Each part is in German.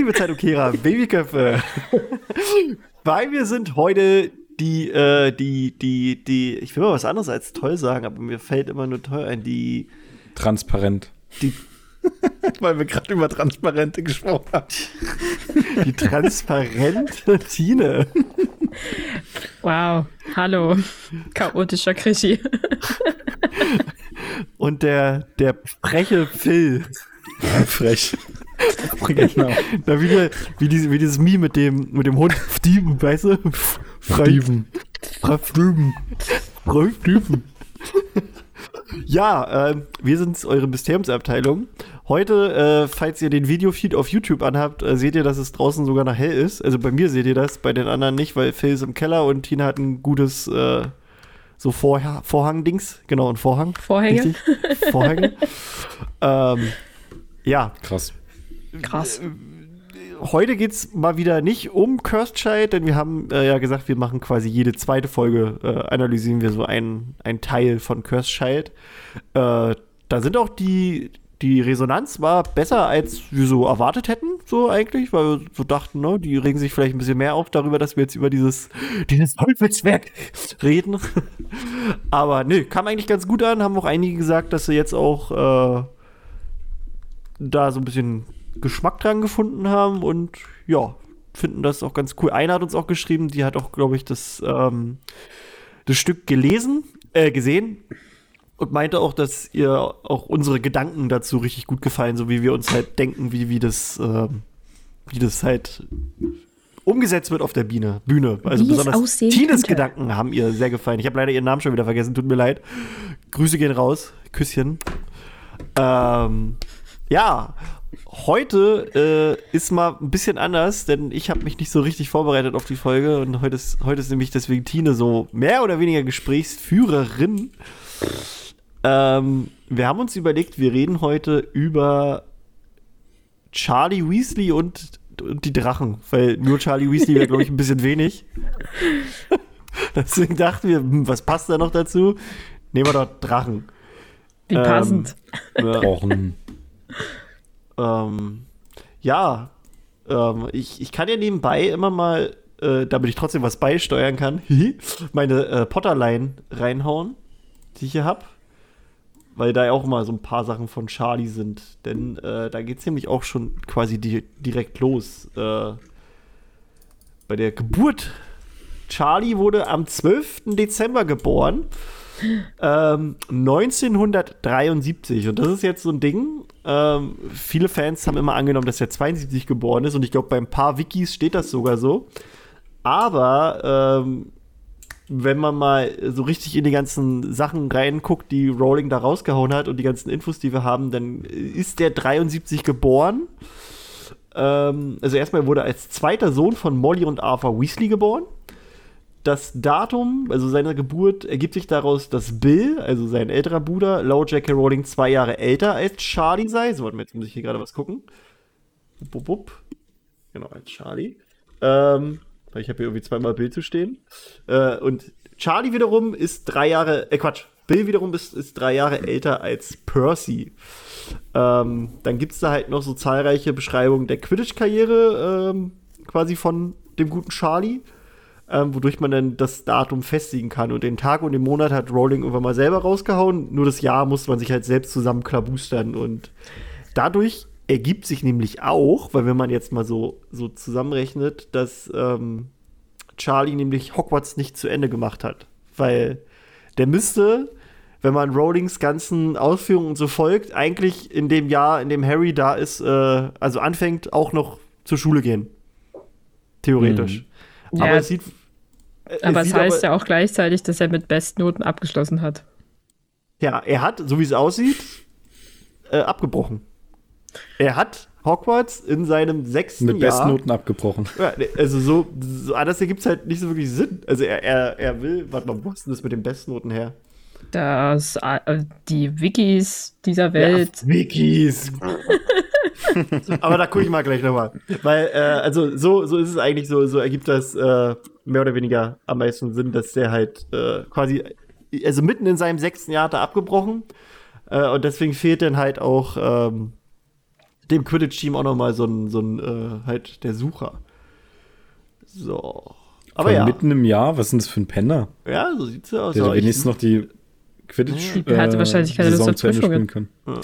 Liebe Zeitung Kera, Babyköpfe. Bei mir sind heute die, äh, die, die, die, ich will mal was anderes als toll sagen, aber mir fällt immer nur toll ein, die. Transparent. Die. Weil wir gerade über Transparente gesprochen haben. Die transparente Tine. Wow, hallo, chaotischer Krischi. Und der, der freche Phil. Frech. Genau. Na, wie, der, wie, diese, wie dieses Mie mit dem, mit dem Hund Steven, weißt du? Steven. Steven. Steven. Ja, äh, wir sind eure Mysteriumsabteilung. Heute, äh, falls ihr den Videofeed auf YouTube anhabt, äh, seht ihr, dass es draußen sogar noch hell ist. Also bei mir seht ihr das, bei den anderen nicht, weil Phil ist im Keller und Tina hat ein gutes äh, so Vor Vorhang-Dings. Genau, ein Vorhang. Vorhänge. Richtig? Vorhänge. ähm, ja. Krass. Krass. Heute geht es mal wieder nicht um Cursed Child, denn wir haben äh, ja gesagt, wir machen quasi jede zweite Folge, äh, analysieren wir so einen, Teil von Cursed Child. Äh, da sind auch die, die Resonanz war besser, als wir so erwartet hätten, so eigentlich, weil wir so dachten, ne, die regen sich vielleicht ein bisschen mehr auf darüber, dass wir jetzt über dieses, dieses Teufelswerk reden. Aber nö, kam eigentlich ganz gut an, haben auch einige gesagt, dass sie jetzt auch äh, da so ein bisschen Geschmack dran gefunden haben und ja, finden das auch ganz cool. Einer hat uns auch geschrieben, die hat auch, glaube ich, das, ähm, das Stück gelesen, äh, gesehen und meinte auch, dass ihr auch unsere Gedanken dazu richtig gut gefallen, so wie wir uns halt denken, wie, wie das, äh, wie das halt umgesetzt wird auf der Bühne. Bühne. Also wie besonders Tines Gedanken haben ihr sehr gefallen. Ich habe leider ihren Namen schon wieder vergessen, tut mir leid. Grüße gehen raus. Küsschen. Ähm, ja, heute äh, ist mal ein bisschen anders, denn ich habe mich nicht so richtig vorbereitet auf die Folge und heute ist, heute ist nämlich deswegen Tine so mehr oder weniger Gesprächsführerin. Ähm, wir haben uns überlegt, wir reden heute über Charlie Weasley und, und die Drachen, weil nur Charlie Weasley wäre, glaube ich, ein bisschen wenig. Deswegen dachten wir, hm, was passt da noch dazu? Nehmen wir doch Drachen. Wie passend. Ähm, ja. Ähm, ja, ähm, ich, ich kann ja nebenbei immer mal, äh, damit ich trotzdem was beisteuern kann, meine äh, Potterline reinhauen, die ich hier habe. Weil da ja auch immer so ein paar Sachen von Charlie sind. Denn äh, da geht es nämlich auch schon quasi di direkt los. Äh, bei der Geburt. Charlie wurde am 12. Dezember geboren. Ähm, 1973. Und das ist jetzt so ein Ding. Ähm, viele Fans haben immer angenommen, dass er 72 geboren ist. Und ich glaube, bei ein paar Wikis steht das sogar so. Aber ähm, wenn man mal so richtig in die ganzen Sachen reinguckt, die Rowling da rausgehauen hat und die ganzen Infos, die wir haben, dann ist der 73 geboren. Ähm, also erstmal wurde er als zweiter Sohn von Molly und Arthur Weasley geboren das Datum, also seine Geburt, ergibt sich daraus, dass Bill, also sein älterer Bruder, laut J.K. Rowling zwei Jahre älter als Charlie sei. So, warte mal, jetzt muss ich hier gerade was gucken. Wupp, wupp. Genau, als Charlie. Ähm, ich habe hier irgendwie zweimal Bill zu stehen. Äh, und Charlie wiederum ist drei Jahre, äh, Quatsch, Bill wiederum ist, ist drei Jahre älter als Percy. Ähm, dann gibt es da halt noch so zahlreiche Beschreibungen der Quidditch-Karriere ähm, quasi von dem guten Charlie ähm, wodurch man dann das Datum festigen kann. Und den Tag und den Monat hat Rowling irgendwann mal selber rausgehauen. Nur das Jahr muss man sich halt selbst zusammenklabustern. Und dadurch ergibt sich nämlich auch, weil wenn man jetzt mal so, so zusammenrechnet, dass ähm, Charlie nämlich Hogwarts nicht zu Ende gemacht hat. Weil der müsste, wenn man Rowlings ganzen Ausführungen so folgt, eigentlich in dem Jahr, in dem Harry da ist, äh, also anfängt, auch noch zur Schule gehen. Theoretisch. Mhm. Aber ja. es sieht aber es heißt aber, ja auch gleichzeitig, dass er mit Bestnoten abgeschlossen hat. Ja, er hat, so wie es aussieht, äh, abgebrochen. Er hat Hogwarts in seinem sechsten mit Jahr. Mit Bestnoten abgebrochen. Ja, also so, so anders ergibt es halt nicht so wirklich Sinn. Also er, er, er will, warte mal, wo ist denn das mit den Bestnoten her? Das, äh, die Wikis dieser Welt. Ja, Wikis. Aber da gucke ich mal gleich nochmal. Weil, äh, also so, so ist es eigentlich so, so ergibt das äh, mehr oder weniger am meisten Sinn, dass der halt äh, quasi, also mitten in seinem sechsten Jahr hat er abgebrochen. Äh, und deswegen fehlt dann halt auch ähm, dem Quidditch-Team auch noch mal so ein, so ein äh, halt der Sucher. So. Aber Von ja. mitten im Jahr, was ist denn das für ein Penner? Ja, so sieht's ja aus. Der wenigstens noch die Quidditch Der hatte wahrscheinlich keine Lust Saison auf Ende Prüfungen. spielen können.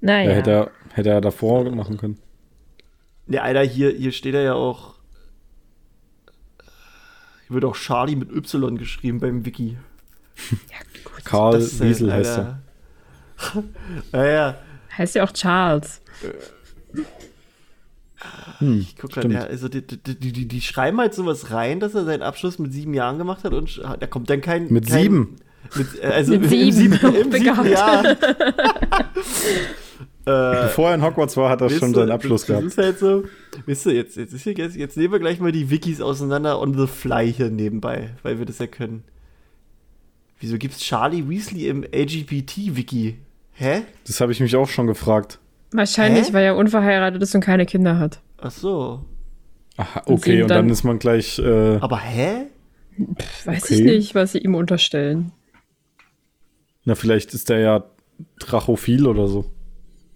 Naja. Ja. hätte, er, hätte er davor machen können. Ja, Alter, hier, hier steht er ja auch. Wird auch Charlie mit Y geschrieben beim Wiki. Karl Das äh, Wiesel heißt er. Alter. Ja, ja. Heißt ja auch Charles. Hm, Ich guck grad, stimmt. ja, also die, die, die, die, schreiben halt sowas rein, dass er seinen Abschluss mit sieben Jahren gemacht hat und da kommt dann kein. Mit kein, sieben? Mit, äh, also Mit im sieben, im siebten Jahr. Äh, Bevor er in Hogwarts war, hat er schon seinen Abschluss gehabt. Das ist halt so, weißt du, jetzt, jetzt, jetzt, jetzt nehmen wir gleich mal die Wikis auseinander on the fly hier nebenbei, weil wir das ja können. Wieso gibt's Charlie Weasley im LGBT-Wiki? Hä? Das habe ich mich auch schon gefragt. Wahrscheinlich, Hä? weil er unverheiratet ist und keine Kinder hat. Ach so. Aha, Und okay, und dann, dann- ist man gleich. Äh, Aber hä? Weiß Okay. ich nicht, was sie ihm unterstellen. na, vielleicht ist der ja Drachophil oder so.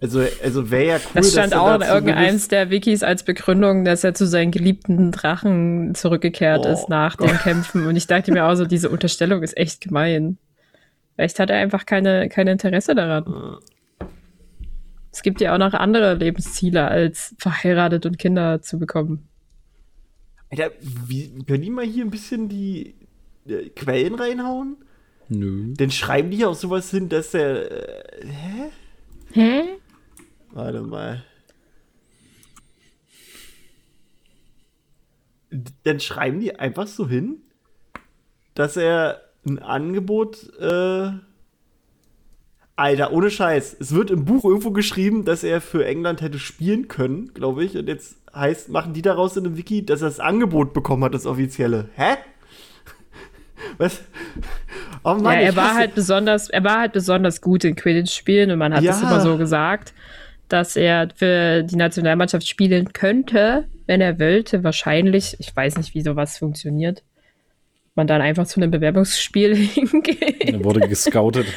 Also, also wäre ja cool, Das stand dass auch in irgendeinem zumindest- der Wikis als Begründung, dass er zu seinen geliebten Drachen zurückgekehrt Oh ist nach den Kämpfen. Und ich dachte mir auch so, diese Unterstellung ist echt gemein. Vielleicht hat er einfach keine, kein Interesse daran. Es gibt ja auch noch andere Lebensziele, als verheiratet und Kinder zu bekommen. Alter, wie, können die mal hier ein bisschen die äh, Quellen reinhauen? Nö. Dann schreiben die auch sowas hin, dass er. Äh, hä? Hä? Warte mal. Dann schreiben die einfach so hin, dass er ein Angebot. Äh, Alter, ohne Scheiß. Es wird im Buch irgendwo geschrieben, dass er für England hätte spielen können, glaube ich. Und jetzt heißt, machen die daraus in dem Wiki, dass er das Angebot bekommen hat, das offizielle. Hä? Was? Oh Mann, ja, er war hasse- halt besonders, er war halt besonders gut in Quidditch-Spielen und man hat Ja. immer so gesagt, dass er für die Nationalmannschaft spielen könnte, wenn er wollte. Wahrscheinlich, ich weiß nicht, wie sowas funktioniert. Man dann einfach zu einem Bewerbungsspiel hingeht. Er wurde gescoutet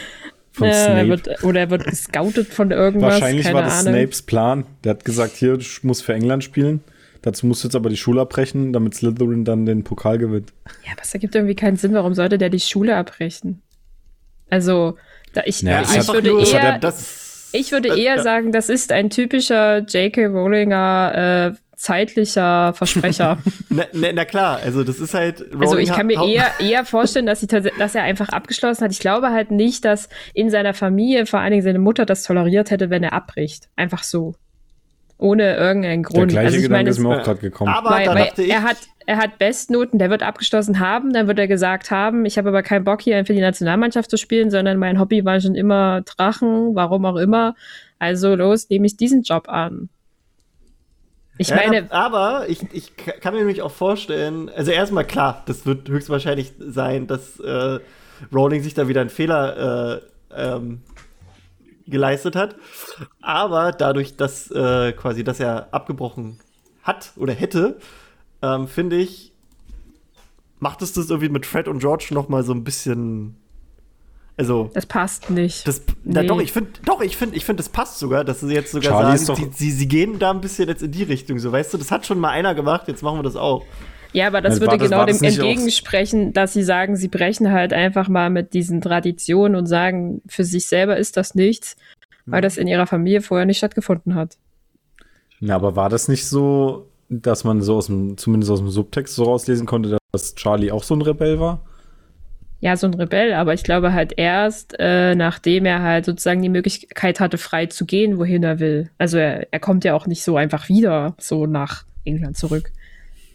von er Snape. wird, oder er wird gescoutet von irgendwas. Wahrscheinlich war das Ahnung. Snapes Plan. Der hat gesagt, hier, du musst für England spielen. Dazu musst du jetzt aber die Schule abbrechen, damit Slytherin dann den Pokal gewinnt. Ja, aber es ergibt irgendwie keinen Sinn. Warum sollte der die Schule abbrechen? Also, da ich, Ja, ich, hat- würde eher, ja das, Ich würde äh, eher sagen, das ist ein typischer J.K. Rowlinger äh, zeitlicher Versprecher. Na, na, na klar, also das ist halt. also Rowling ich kann mir eher, eher vorstellen, dass, sie dass er einfach abgeschlossen hat. Ich glaube halt nicht, dass in seiner Familie, vor allen Dingen seine Mutter, das toleriert hätte, wenn er abbricht. Einfach so. Ohne irgendeinen Der Grund. gleiche also ich Gedanke meine, ist mir auch gerade gekommen. Aber weil, da weil dachte ich. er hat, er hat Bestnoten, der wird abgeschlossen haben, dann wird er gesagt haben, ich habe aber keinen Bock hier für die Nationalmannschaft zu spielen, sondern mein Hobby war schon immer Drachen, warum auch immer. Also los, nehme ich diesen Job an. Ich Ja, meine, aber ich, ich kann mir nämlich auch vorstellen, also erstmal klar, das wird höchstwahrscheinlich sein, dass äh, Rowling sich da wieder einen Fehler äh, ähm, geleistet hat. Aber dadurch, dass äh, quasi, dass er abgebrochen hat oder hätte, ähm, finde ich, macht es das irgendwie mit Fred und George noch mal so ein bisschen, also das passt nicht. das, na Nee. doch, ich finde, doch, ich finde, ich finde, das passt sogar, dass sie jetzt sogar Charlie sagen, sie, sie, sie gehen da ein bisschen jetzt in die Richtung, so, weißt du, das hat schon mal einer gemacht, jetzt machen wir das auch. Ja, aber das würde das- genau dem das entgegensprechen, dass sie sagen, sie brechen halt einfach mal mit diesen Traditionen und sagen, für sich selber ist das nichts, Hm. weil das in ihrer Familie vorher nicht stattgefunden hat. Na, aber war das nicht so, dass man so aus dem, zumindest aus dem Subtext so rauslesen konnte, dass Charlie auch so ein Rebell war? Ja, so ein Rebell, aber ich glaube halt erst, äh, nachdem er halt sozusagen die Möglichkeit hatte, frei zu gehen, wohin er will. Also er, er kommt ja auch nicht so einfach wieder so nach England zurück.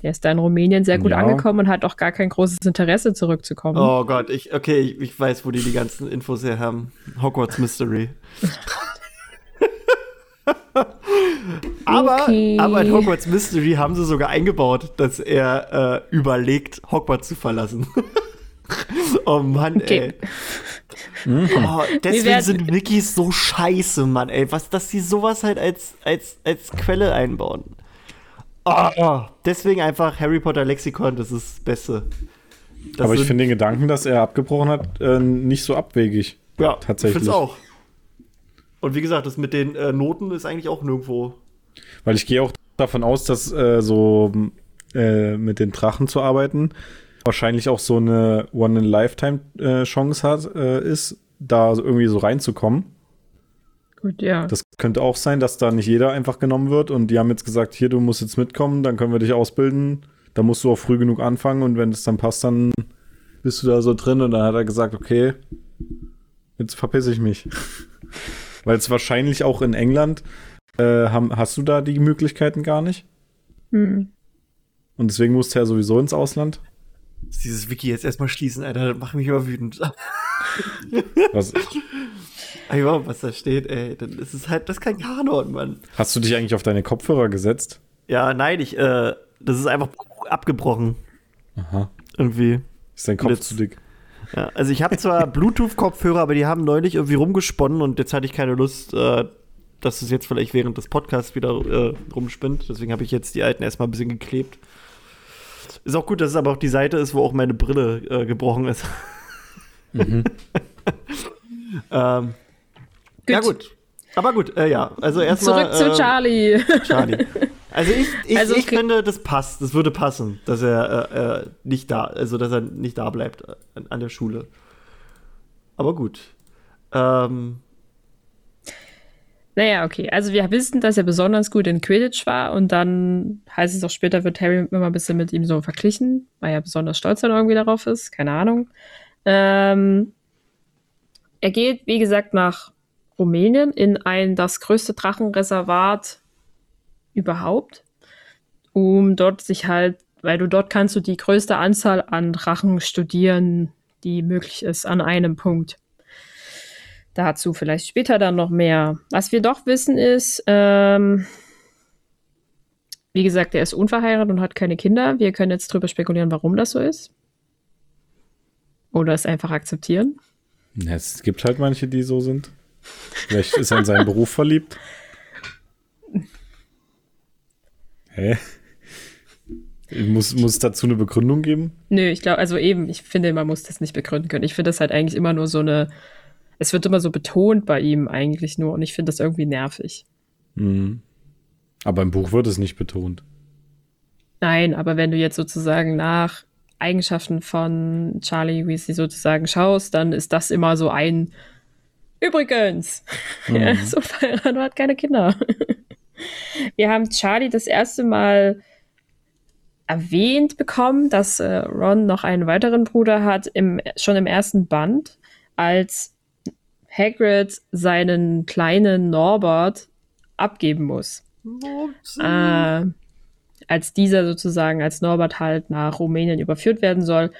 Er ist da in Rumänien sehr gut Ja. angekommen und hat auch gar kein großes Interesse zurückzukommen. Oh Gott, ich, okay, ich, ich weiß, wo die die ganzen Infos her haben. Hogwarts Mystery. aber, Okay. aber in Hogwarts Mystery haben sie sogar eingebaut, dass er äh, überlegt, Hogwarts zu verlassen. oh Mann, Okay. ey. Oh, deswegen sind Wikis so scheiße, Mann, ey. Was, dass sie sowas halt als, als, als Quelle einbauen. Oh, oh. Deswegen einfach Harry Potter Lexikon, das ist das Beste. Das aber ich finde den Gedanken, dass er abgebrochen hat, äh, nicht so abwegig. ja, tatsächlich. Ich find's auch. Und wie gesagt, das mit den äh, Noten ist eigentlich auch nirgendwo. Weil ich gehe auch davon aus, dass äh, so äh, mit den Drachen zu arbeiten wahrscheinlich auch so eine One-in-Lifetime-Chance hat, äh, ist, da irgendwie so reinzukommen. Gut, ja. Das könnte auch sein, dass da nicht jeder einfach genommen wird und die haben jetzt gesagt, hier, du musst jetzt mitkommen, dann können wir dich ausbilden. Da musst du auch früh genug anfangen und wenn es dann passt, dann bist du da so drin und dann hat er gesagt, okay, jetzt verpisse ich mich. Weil es wahrscheinlich auch in England äh, haben, hast du da die Möglichkeiten gar nicht. Hm. Und deswegen musst du ja sowieso ins Ausland. Dieses Wiki jetzt erstmal schließen, Alter, das macht mich immer wütend. Was, Einfach, was da steht, ey, dann ist es halt, das ist kein Kanon, Mann. hast du dich eigentlich auf deine Kopfhörer gesetzt? Ja, nein, ich, äh, das ist einfach abgebrochen. Aha. Irgendwie. Ist dein Kopf Jetzt- zu dick? Ja, also ich habe zwar Bluetooth-Kopfhörer, aber die haben neulich irgendwie rumgesponnen und jetzt hatte ich keine Lust, äh, dass es jetzt vielleicht während des Podcasts wieder äh, rumspinnt. Deswegen habe ich jetzt die alten erstmal ein bisschen geklebt. Ist auch gut, dass es aber auch die Seite ist, wo auch meine Brille äh, gebrochen ist. Mhm. ähm, Ja, gut. Aber gut, äh, ja. Also erstmal. Zurück zu äh, Charlie. Charlie. Also ich, ich, Also ich finde, das passt. Das würde passen, dass er äh, äh, nicht da, also dass er nicht da bleibt äh, an, an der Schule. Aber gut. Ähm, Naja, okay. Also wir wissen, dass er besonders gut in Quidditch war und dann heißt es auch später, wird Harry immer ein bisschen mit ihm so verglichen, weil er besonders stolz dann irgendwie darauf ist. Keine Ahnung. Ähm, er geht, wie gesagt, nach Rumänien in ein das größte Drachenreservat überhaupt, um dort sich halt, weil du dort kannst du die größte Anzahl an Drachen studieren, die möglich ist an einem Punkt. Dazu vielleicht später dann noch mehr. Was wir doch wissen ist, ähm, wie gesagt, er ist unverheiratet und hat keine Kinder. Wir können jetzt drüber spekulieren, warum das so ist. Oder es einfach akzeptieren. Es gibt halt manche, die so sind. Vielleicht ist er in seinen Beruf verliebt. Hä? Muss, muss es dazu eine Begründung geben? Nö, ich glaube, also eben, ich finde, man muss das nicht begründen können. Ich finde das halt eigentlich immer nur so eine, es wird immer so betont bei ihm eigentlich nur und ich finde das irgendwie nervig. Mhm. Aber im Buch wird es nicht betont. Nein, aber wenn du jetzt sozusagen nach Eigenschaften von Charlie Weasley sozusagen schaust, dann ist das immer so ein Übrigens, er ist unverheiratet und hat keine Kinder. Wir haben Charlie das erste Mal erwähnt bekommen, dass äh, Ron noch einen weiteren Bruder hat, im, schon im ersten Band, als Hagrid seinen kleinen Norbert abgeben muss. Äh, als dieser sozusagen, als Norbert halt nach Rumänien überführt werden soll,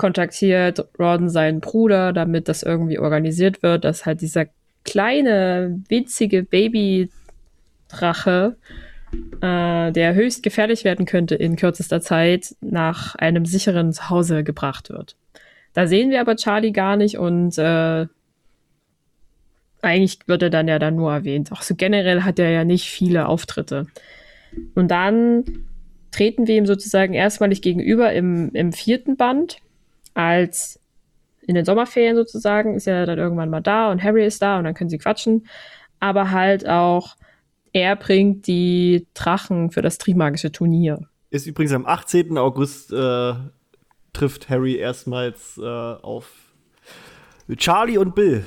kontaktiert Ron seinen Bruder, damit das irgendwie organisiert wird, dass halt dieser kleine, winzige Babydrache, äh, der höchst gefährlich werden könnte in kürzester Zeit, nach einem sicheren Zuhause gebracht wird. Da sehen wir aber Charlie gar nicht und äh, eigentlich wird er dann ja dann nur erwähnt. Auch so generell hat er ja nicht viele Auftritte. Und dann treten wir ihm sozusagen erstmalig gegenüber im, im vierten Band, als in den Sommerferien sozusagen, ist er dann irgendwann mal da und Harry ist da und dann können sie quatschen. Aber halt auch, er bringt die Drachen für das Trimagische Turnier. ist übrigens am 18. August äh, trifft Harry erstmals äh, auf Charlie und Bill.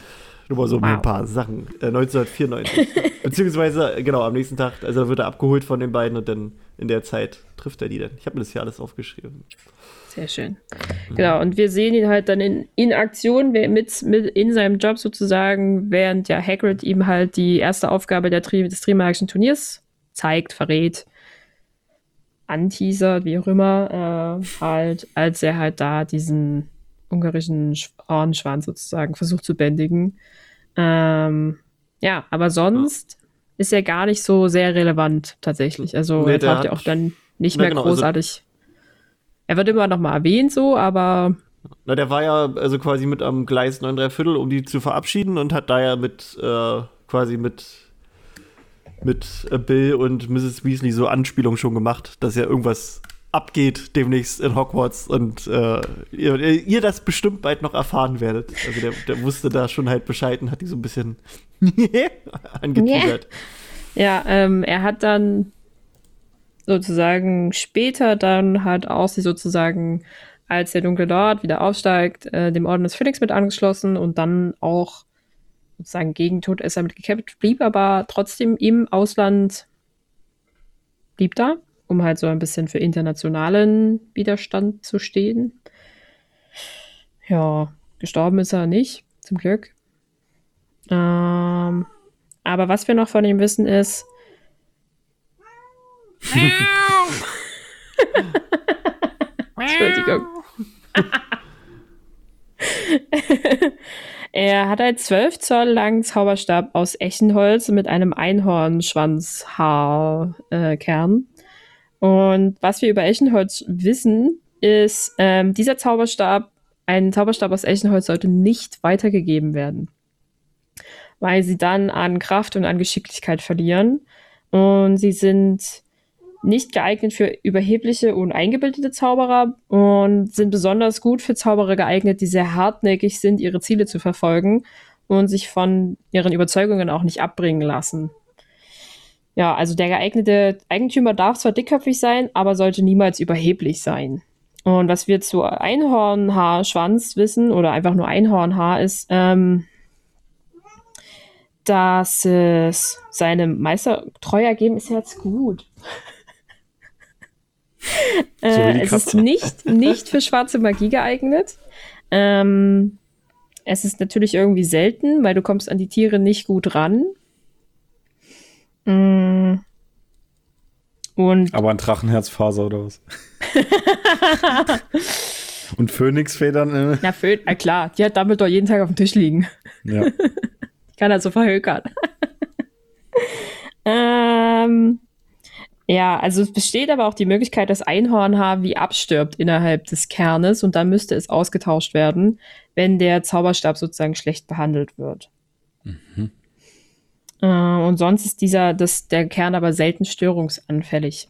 Nur mal so Wow. ein paar Sachen. Äh, 1994. Beziehungsweise, genau, am nächsten Tag, also wird er abgeholt von den beiden und dann in der Zeit trifft er die dann. Ich habe mir das hier alles aufgeschrieben. Sehr schön. Genau, und wir sehen ihn halt dann in, in Aktion mit, mit in seinem Job sozusagen, während ja Hagrid ihm halt die erste Aufgabe der Tri des Trimagischen Turniers zeigt, verrät, anteasert, wie auch immer, äh, halt, als er halt da diesen ungarischen Sch- Ohrenschwanz sozusagen versucht zu bändigen. Ähm, ja, aber sonst ist er gar nicht so sehr relevant tatsächlich. Also Nee, er taucht ja auch dann nicht mehr genau, also- großartig. Er wird immer noch mal erwähnt so, aber Na, der war ja also quasi mit am Gleis 9 3 Viertel, um die zu verabschieden und hat da ja mit äh, quasi mit mit äh, Bill und Mrs. Weasley so Anspielungen schon gemacht, dass er irgendwas abgeht demnächst in Hogwarts und äh, ihr, ihr, das bestimmt bald noch erfahren werdet. Also der, der wusste da schon halt Bescheid und hat die so ein bisschen angeteasert. Ja, ähm, er hat dann sozusagen später dann hat auch sie sozusagen, als der Dunkle Lord wieder aufsteigt, äh, dem Orden des Phoenix mit angeschlossen und dann auch sozusagen gegen Todesser mit gekämpft, blieb aber trotzdem im Ausland, blieb da, um halt so ein bisschen für internationalen Widerstand zu stehen. Ja, gestorben ist er nicht, zum Glück. Ähm, aber was wir noch von ihm wissen ist, Entschuldigung. er hat einen 12 Zoll langen Zauberstab aus Eichenholz mit einem Einhornschwanzhaarkern. Äh, Und was wir über Eichenholz wissen, ist, ähm, dieser Zauberstab, ein Zauberstab aus Eichenholz sollte nicht weitergegeben werden, weil sie dann an Kraft und an Geschicklichkeit verlieren. Und sie sind nicht geeignet für überhebliche und eingebildete Zauberer und sind besonders gut für Zauberer geeignet, die sehr hartnäckig sind, ihre Ziele zu verfolgen und sich von ihren Überzeugungen auch nicht abbringen lassen. Ja, also der geeignete Eigentümer darf zwar dickköpfig sein, aber sollte niemals überheblich sein. Und was wir zu Einhornhaarschwanz wissen, oder einfach nur Einhornhaar, ist, ähm, dass es seinem Meister treu ergeben ist jetzt gut. Äh, es ist nicht, nicht für schwarze Magie geeignet. Ähm, es ist natürlich irgendwie selten, weil du kommst an die Tiere nicht gut ran. Mm. Und Aber ein Drachenherzfaser oder was? Und Phönixfedern? Äh. Na, Phön na klar, die hat Dumbledore jeden Tag auf dem Tisch liegen. Ja. Ich kann also verhökern. ähm, ja, also es besteht aber auch die Möglichkeit, dass Einhornhaar wie abstirbt innerhalb des Kernes und dann müsste es ausgetauscht werden, wenn der Zauberstab sozusagen schlecht behandelt wird. Mhm. Äh, und sonst ist dieser, das, der Kern aber selten störungsanfällig.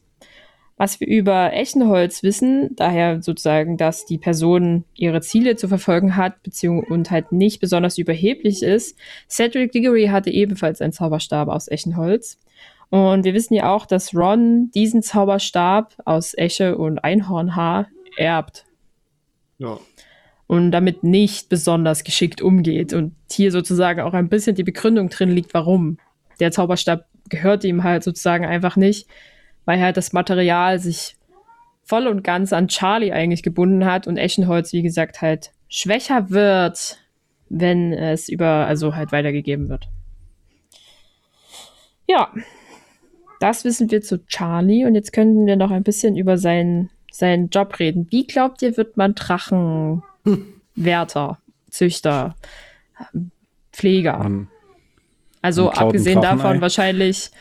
Was wir über Eichenholz wissen, daher sozusagen, dass die Person ihre Ziele zu verfolgen hat, beziehungsweise und halt nicht besonders überheblich ist. Cedric Diggory hatte ebenfalls einen Zauberstab aus Eichenholz. Und wir wissen ja auch, dass Ron diesen Zauberstab aus Esche und Einhornhaar erbt. Ja. Und damit nicht besonders geschickt umgeht. Und hier sozusagen auch ein bisschen die Begründung drin liegt, warum. Der Zauberstab gehört ihm halt sozusagen einfach nicht, weil halt das Material sich voll und ganz an Charlie eigentlich gebunden hat und Eschenholz, wie gesagt, halt schwächer wird, wenn es über, also halt weitergegeben wird. Ja, das wissen wir zu Charlie und jetzt könnten wir noch ein bisschen über seinen, seinen Job reden. Wie glaubt ihr, wird man Drachenwärter, Züchter, Pfleger? Man, also abgesehen davon wahrscheinlich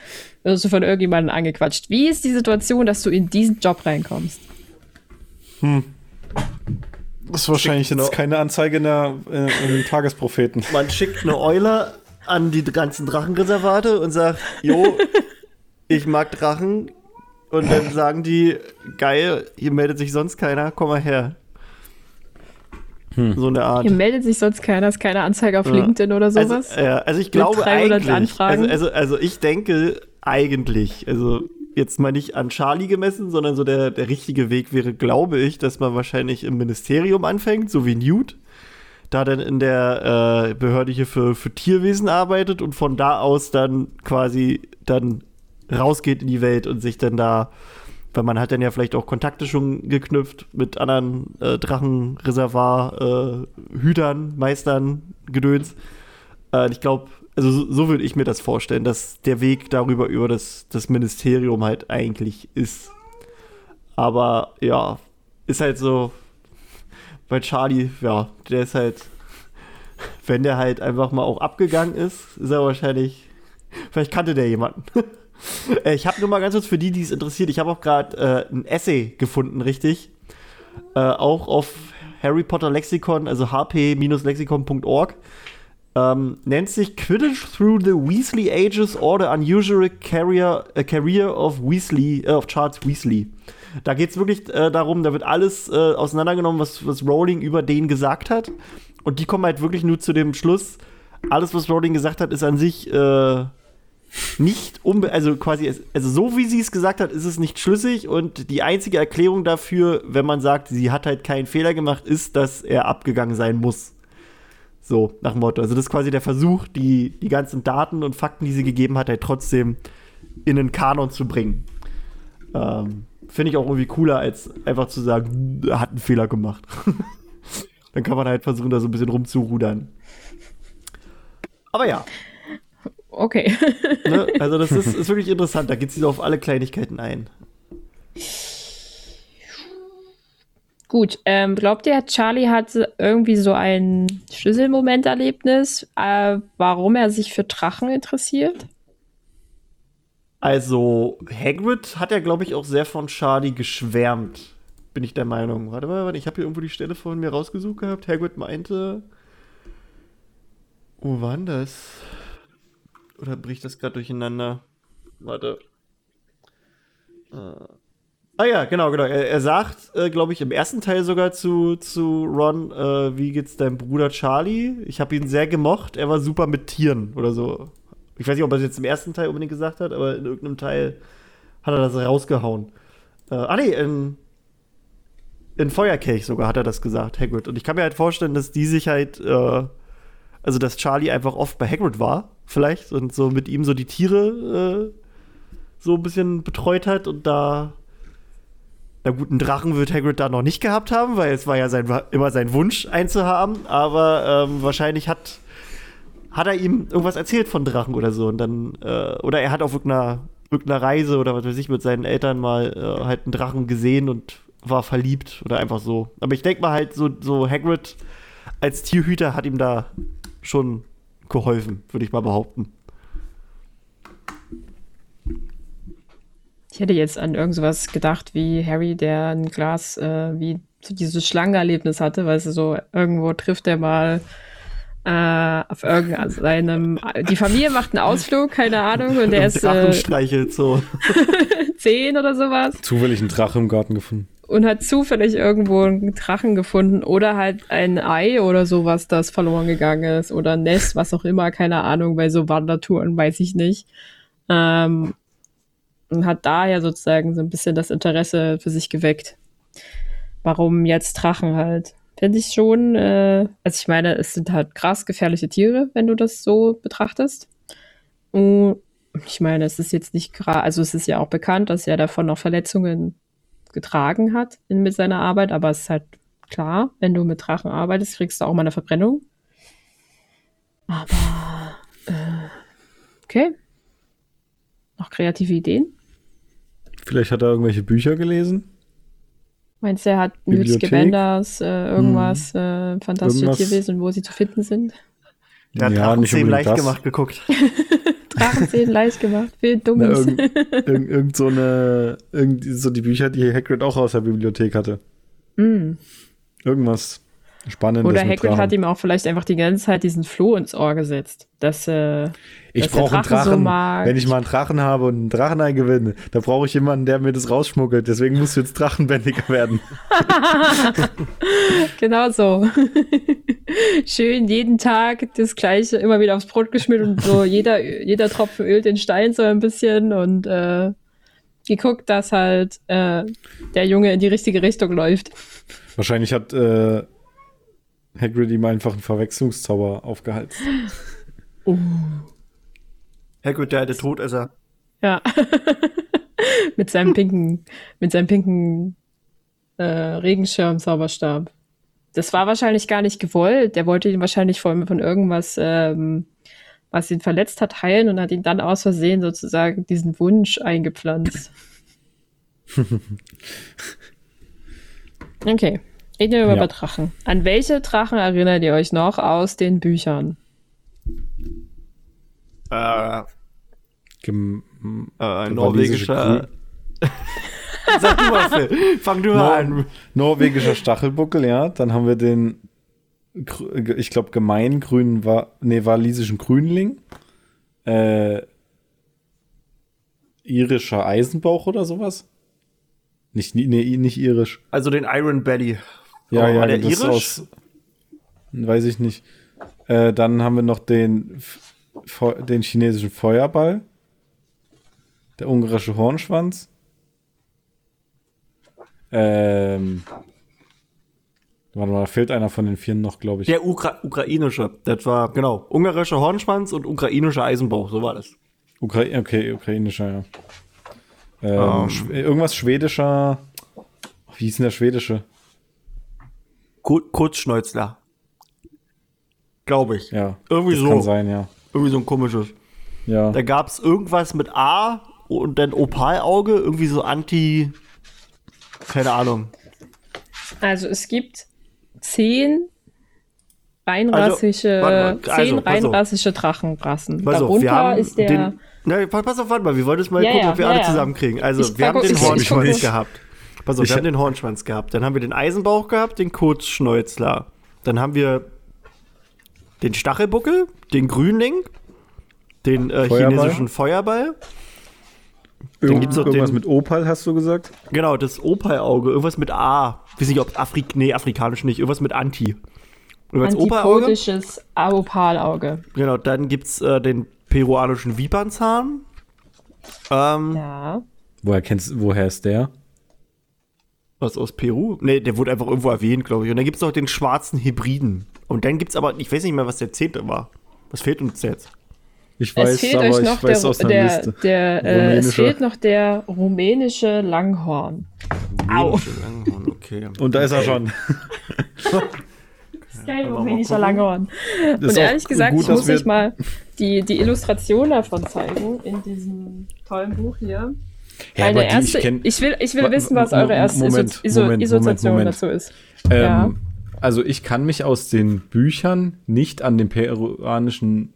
wirst du von irgendjemandem angequatscht. Wie ist die Situation, dass du in diesen Job reinkommst? Das ist wahrscheinlich jetzt keine Anzeige in, der, äh, in den Tagespropheten. Man schickt eine Eule an die ganzen Drachenreservate und sagt, jo, ich mag Drachen. Und dann sagen die, geil, hier meldet sich sonst keiner, komm mal her. So eine Art. Hier meldet sich sonst keiner, ist keine Anzeige auf Ja. LinkedIn oder sowas. Also, äh, also ich glaube 300 eigentlich, Anfragen. also, also, also ich denke eigentlich, also jetzt mal nicht an Charlie gemessen, sondern so der, der richtige Weg wäre, glaube ich, dass man wahrscheinlich im Ministerium anfängt, so wie Newt, da dann in der äh, Behörde hier für, für Tierwesen arbeitet und von da aus dann quasi dann rausgeht in die Welt und sich dann da, weil man hat dann ja vielleicht auch Kontakte schon geknüpft mit anderen äh, Drachenreservoir-Hütern, Meistern, Gedöns. Äh, ich glaube, also so, so würde ich mir das vorstellen, dass der Weg darüber über das, das Ministerium halt eigentlich ist. Aber ja, ist halt so, bei Charlie, ja, der ist halt, wenn der halt einfach mal auch abgegangen ist, ist er wahrscheinlich, vielleicht kannte der jemanden. Äh, ich habe nur mal ganz kurz für die, die es interessiert, ich habe auch gerade äh, ein Essay gefunden, richtig? Äh, auch auf Harry Potter Lexikon, also hp-lexikon.org. Ähm, nennt sich Quidditch Through the Weasley Ages or the Unusual Career, äh, career of Weasley, äh, of Charles Weasley. Da geht es wirklich äh, darum, da wird alles äh, auseinandergenommen, was, was Rowling über den gesagt hat. Und die kommen halt wirklich nur zu dem Schluss, alles, was Rowling gesagt hat, ist an sich äh, nicht unbe also quasi, also so wie sie es gesagt hat, ist es nicht schlüssig und die einzige Erklärung dafür, wenn man sagt, sie hat halt keinen Fehler gemacht, ist, dass er abgegangen sein muss. So, nach dem Motto. Also das ist quasi der Versuch, die, die ganzen Daten und Fakten, die sie gegeben hat, halt trotzdem in den Kanon zu bringen. Ähm, Finde ich auch irgendwie cooler, als einfach zu sagen, er hat einen Fehler gemacht. Dann kann man halt versuchen, da so ein bisschen rumzurudern. Aber ja. Okay. ne? Also, das ist, ist wirklich interessant. Da geht sie auf alle Kleinigkeiten ein. Gut, ähm, glaubt ihr, Charlie hat irgendwie so ein Schlüsselmomenterlebnis, äh, warum er sich für Drachen interessiert? Also, Hagrid hat ja, glaube ich, auch sehr von Charlie geschwärmt. Bin ich der Meinung. Warte mal, warte, ich habe hier irgendwo die Stelle von mir rausgesucht gehabt. Hagrid meinte. Wo war denn das? Oder bricht das gerade durcheinander? Warte. Äh. Ah ja, genau, genau. Er, er sagt, äh, glaube ich, im ersten Teil sogar zu, zu Ron, äh, wie geht's deinem Bruder Charlie? Ich habe ihn sehr gemocht. Er war super mit Tieren oder so. Ich weiß nicht, ob er es jetzt im ersten Teil unbedingt gesagt hat, aber in irgendeinem Teil hat er das rausgehauen. Äh, ah nee, in, in Feuerkelch sogar hat er das gesagt, Hagrid. Und ich kann mir halt vorstellen, dass die sich halt, äh, also dass Charlie einfach oft bei Hagrid war, vielleicht, und so mit ihm so die Tiere äh, so ein bisschen betreut hat und da na gut, einen Drachen wird Hagrid da noch nicht gehabt haben, weil es war ja sein, immer sein Wunsch, einen zu haben. Aber ähm, wahrscheinlich hat, hat er ihm irgendwas erzählt von Drachen oder so. Und dann, äh, oder er hat auf irgendeiner, irgendeiner Reise oder was weiß ich mit seinen Eltern mal äh, halt einen Drachen gesehen und war verliebt oder einfach so. Aber ich denke mal halt, so, so Hagrid als Tierhüter hat ihm da schon geholfen, würde ich mal behaupten. Ich hätte jetzt an irgendwas gedacht, wie Harry, der ein Glas, äh, wie so dieses Schlangenerlebnis hatte, weil du, so irgendwo trifft er mal äh, auf irgendeinem, die Familie macht einen Ausflug, keine Ahnung, und der ist äh, streichelt so. zehn oder sowas. Zufällig einen Drache im Garten gefunden. Und hat zufällig irgendwo einen Drachen gefunden oder halt ein Ei oder sowas, das verloren gegangen ist oder ein Nest, was auch immer, keine Ahnung, bei so Wandertouren weiß ich nicht. Ähm, und hat daher sozusagen so ein bisschen das Interesse für sich geweckt. Warum jetzt Drachen halt? Finde ich schon, äh, also ich meine, es sind halt krass gefährliche Tiere, wenn du das so betrachtest. Und ich meine, es ist jetzt nicht gerade, also es ist ja auch bekannt, dass er davon noch Verletzungen getragen hat in, mit seiner Arbeit, aber es ist halt klar, wenn du mit Drachen arbeitest, kriegst du auch mal eine Verbrennung. Aber, äh, okay. Noch kreative Ideen? Vielleicht hat er irgendwelche Bücher gelesen. Meinst du, er hat nützliche Benders, äh, irgendwas, hm. äh, fantastische irgendwas. Tierwesen, wo sie zu finden sind? Der hat ja, nicht leicht das. gemacht geguckt. Drachenzählen leicht gemacht, für Dummies. Na, irgend, irgend, irgend, so eine, irgend so die Bücher, die Hagrid auch aus der Bibliothek hatte. Mm. Irgendwas Spannendes. Oder Hagrid hat ihm auch vielleicht einfach die ganze Zeit diesen Floh ins Ohr gesetzt. Dass, äh, ich brauche einen Drachen. So Wenn ich mal einen Drachen habe und einen Drachen eingewinne, da brauche ich jemanden, der mir das rausschmuggelt. Deswegen musst du jetzt drachenbändiger werden. genau so. Schön jeden Tag das Gleiche immer wieder aufs Brot geschmiert und so jeder, jeder Tropfen ölt den Stein so ein bisschen und äh, geguckt, dass halt äh, der Junge in die richtige Richtung läuft. Wahrscheinlich hat äh, Hagrid ihm einfach einen Verwechslungszauber aufgehalst. Oh. Hagrid, der alte Todesser. Ja. mit seinem pinken, mit seinem pinken äh, Regenschirm-Zauberstab. Das war wahrscheinlich gar nicht gewollt. Der wollte ihn wahrscheinlich von, von irgendwas, ähm, was ihn verletzt hat, heilen und hat ihn dann aus Versehen sozusagen diesen Wunsch eingepflanzt. okay. Reden wir über ja. Drachen. An welche Drachen erinnert ihr euch noch aus den Büchern? Äh, Gem äh, norwegischer. Sag du mal, Phil. Fang du mal an. Norwegischer Stachelbuckel, ja. Dann haben wir den, ich glaube, gemeingrünen nee, walisischen Grünling. Äh, irischer Eisenbauch oder sowas. Nicht, nee, nicht irisch. Also den Iron Belly. Ja, Oh, ja, war der das irisch? aus. Weiß ich nicht. Äh, dann haben wir noch den, den chinesischen Feuerball. Der ungarische Hornschwanz. Ähm. Warte mal, da fehlt einer von den vier noch, glaube ich. Der Ukra ukrainische. Das war, genau, ungarischer Hornschwanz und ukrainischer Eisenbauch. So war das. Ukra okay, ukrainischer, ja. Ähm, Ähm. Schw irgendwas schwedischer. Wie hieß denn der schwedische? Ku- Kurzschnäuzler. Glaube ich. Ja. Irgendwie das so. Kann sein, ja. Irgendwie so ein komisches. Ja. Da gab es irgendwas mit A und dann Opalauge, irgendwie so anti. Keine Ahnung. Also es gibt zehn reinrassische, Also, mal, also, zehn pass auf. reinrassische Drachenrassen. Pass auf, Darunter wir haben ist der. den. Na, pass auf, warte mal, wir wollten jetzt mal Ja, gucken, ja, ob wir ja, alle ja. zusammenkriegen. Also, Ich wir haben den Hornschwanz gehabt. Pass auf, Ich wir haben hab- den Hornschwanz gehabt. Dann haben wir den Eisenbauch gehabt, den Kurzschnäuzler. Dann haben wir den Stachelbuckel, den Grünling, den äh, Feuerball. chinesischen Feuerball. Irgend, gibt's noch irgendwas den- mit Opal, hast du gesagt? Genau, das Opalauge, irgendwas mit A. Weiß nicht, ob Afrik, nee, afrikanisch nicht, irgendwas mit Anti. Irgendwas Opalauge. Antipodisches Opalauge. Genau, dann gibt's äh, den peruanischen Vipernzahn. Ähm, Ja. Woher kennst woher ist der? Was aus Peru? Nee, der wurde einfach irgendwo erwähnt, glaube ich. Und dann gibt's noch den schwarzen Hybriden. Und dann gibt's aber, ich weiß nicht mehr, was der zehnte war. Was fehlt uns jetzt? Ich weiß, es fehlt aber euch ich noch weiß der, der, Liste. der äh, es Rumänische. fehlt noch der rumänische Langhorn. Au. Langhorn, Okay. Und da ist er schon. Kein rumänischer. Langhorn. Das Und ehrlich gesagt, gut, ich muss euch mal die, die Illustration davon zeigen in diesem tollen Buch hier. Ja, Meine erste, ich kenn- ich, will, ich will wissen, was eure erste Moment, Iso Iso Moment, Isotation Moment, dazu ist. Ähm, Ja. Also ich kann mich aus den Büchern nicht an den peruanischen,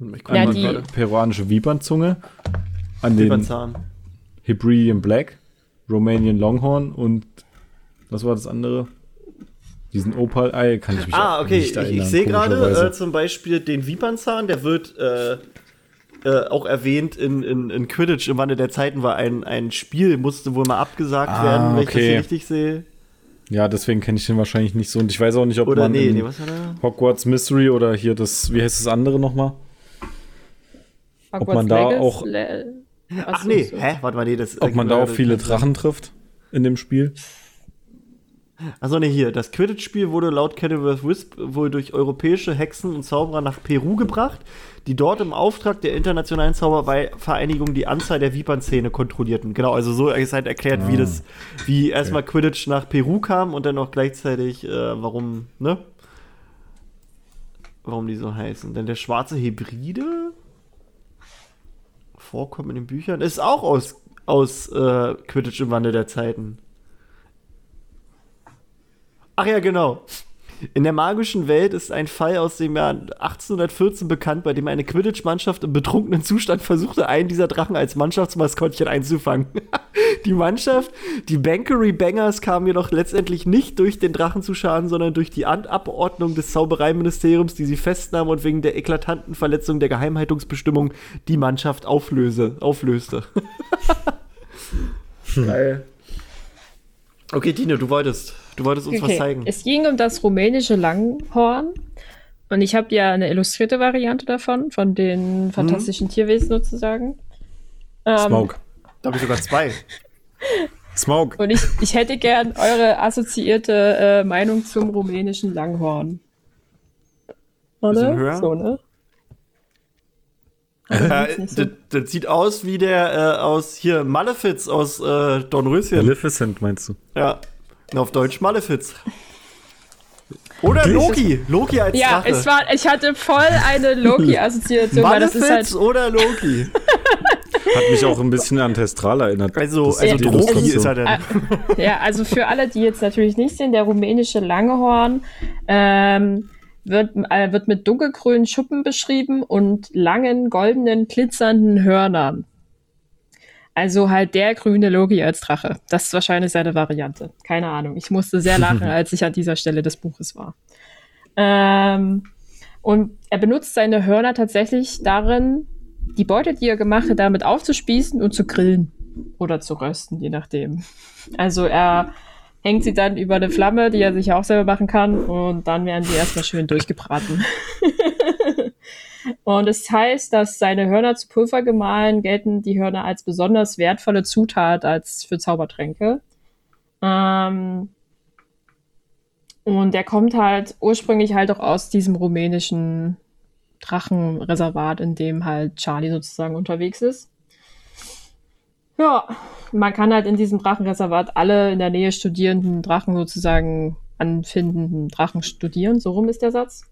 an Ja, die peruanische Vipernzunge, an den Vipernzahn. Hebridean Black, Romanian Longhorn und was war das andere? Diesen Opal Ei kann ich mich Ah, okay. nicht Ich, erinnern. ich sehe gerade äh, zum Beispiel den Vipernzahn, der wird äh, äh, auch erwähnt in, in, in Quidditch im Wandel der Zeiten, war ein, ein Spiel, musste wohl mal abgesagt Ah, werden, wenn ich das okay. hier richtig sehe. ja, deswegen kenne ich den wahrscheinlich nicht so und ich weiß auch nicht, ob Oder man nee, in nee, was war da? Hogwarts Mystery oder hier das, wie heißt das andere nochmal? Ob man da auch- Le Ach nee, so. hä? Warte mal, nee, das. Ob man da auch viele Drachen trifft in dem Spiel? Achso, nee, hier. Das Quidditch-Spiel wurde laut Kenilworth Wisp wohl durch europäische Hexen und Zauberer nach Peru gebracht, die dort im Auftrag der internationalen Zaubervereinigung die Anzahl der Vipernzähne kontrollierten. Genau, also so ist halt erklärt, wie Ah, das, wie erstmal Quidditch nach Peru kam und dann auch gleichzeitig, äh, warum, ne? Warum die so heißen. Denn der schwarze Hybride vorkommt in den Büchern, ist auch aus, aus äh, Quidditch im Wandel der Zeiten. Ach ja, genau. In der magischen Welt ist ein Fall aus dem Jahr 1814 bekannt, bei dem eine Quidditch-Mannschaft im betrunkenen Zustand versuchte, einen dieser Drachen als Mannschaftsmaskottchen einzufangen. die Mannschaft, die Bankery Bangers, kam jedoch letztendlich nicht durch den Drachen zu Schaden, sondern durch die Abordnung des Zaubereiministeriums, die sie festnahm und wegen der eklatanten Verletzung der Geheimhaltungsbestimmung die Mannschaft auflöse, auflöste. Geil. Okay, Tine, du wolltest, du wolltest uns was Okay. zeigen. Es ging um das rumänische Langhorn. Und ich habe ja eine illustrierte Variante davon, von den fantastischen Tierwesen sozusagen. Ähm, Smoke. Da habe ich sogar zwei. Smoke. Und ich, ich hätte gern eure assoziierte äh, Meinung zum rumänischen Langhorn. Oder? höher? So, ne? Äh, nicht so. das, sieht aus wie der äh, aus hier Malefiz aus äh, Dornröschen. Maleficent meinst du? Ja. Auf Deutsch Malefiz. Oder Loki. Loki als Ja, Drache. es war, ich hatte voll eine Loki-Assoziation, weil das ist Malefiz halt. oder Loki. Hat mich auch ein bisschen an Testral erinnert. Also, also die Drogi ist er denn. Ah, Ja, also für alle, die jetzt natürlich nicht sehen, der rumänische Langhorn ähm, wird, äh, wird mit dunkelgrünen Schuppen beschrieben und langen, goldenen, glitzernden Hörnern. Also halt der grüne Logi als Drache. Das ist wahrscheinlich seine Variante. Keine Ahnung. Ich musste sehr lachen, als ich an dieser Stelle des Buches war. Ähm, und er benutzt seine Hörner tatsächlich darin, die Beute, die er gemacht hat, damit aufzuspießen und zu grillen. oder zu rösten, je nachdem. Also er hängt sie dann über eine Flamme, die er sich auch selber machen kann, und dann werden die erstmal schön durchgebraten. und es heißt, dass seine Hörner zu Pulver gemahlen gelten die Hörner als besonders wertvolle Zutat als für Zaubertränke. Ähm, und der kommt halt ursprünglich halt auch aus diesem rumänischen Drachenreservat, in dem halt Charlie sozusagen unterwegs ist. Ja, man kann halt in diesem Drachenreservat alle in der Nähe studierenden Drachen sozusagen anfindenden Drachen studieren. So rum ist der Satz.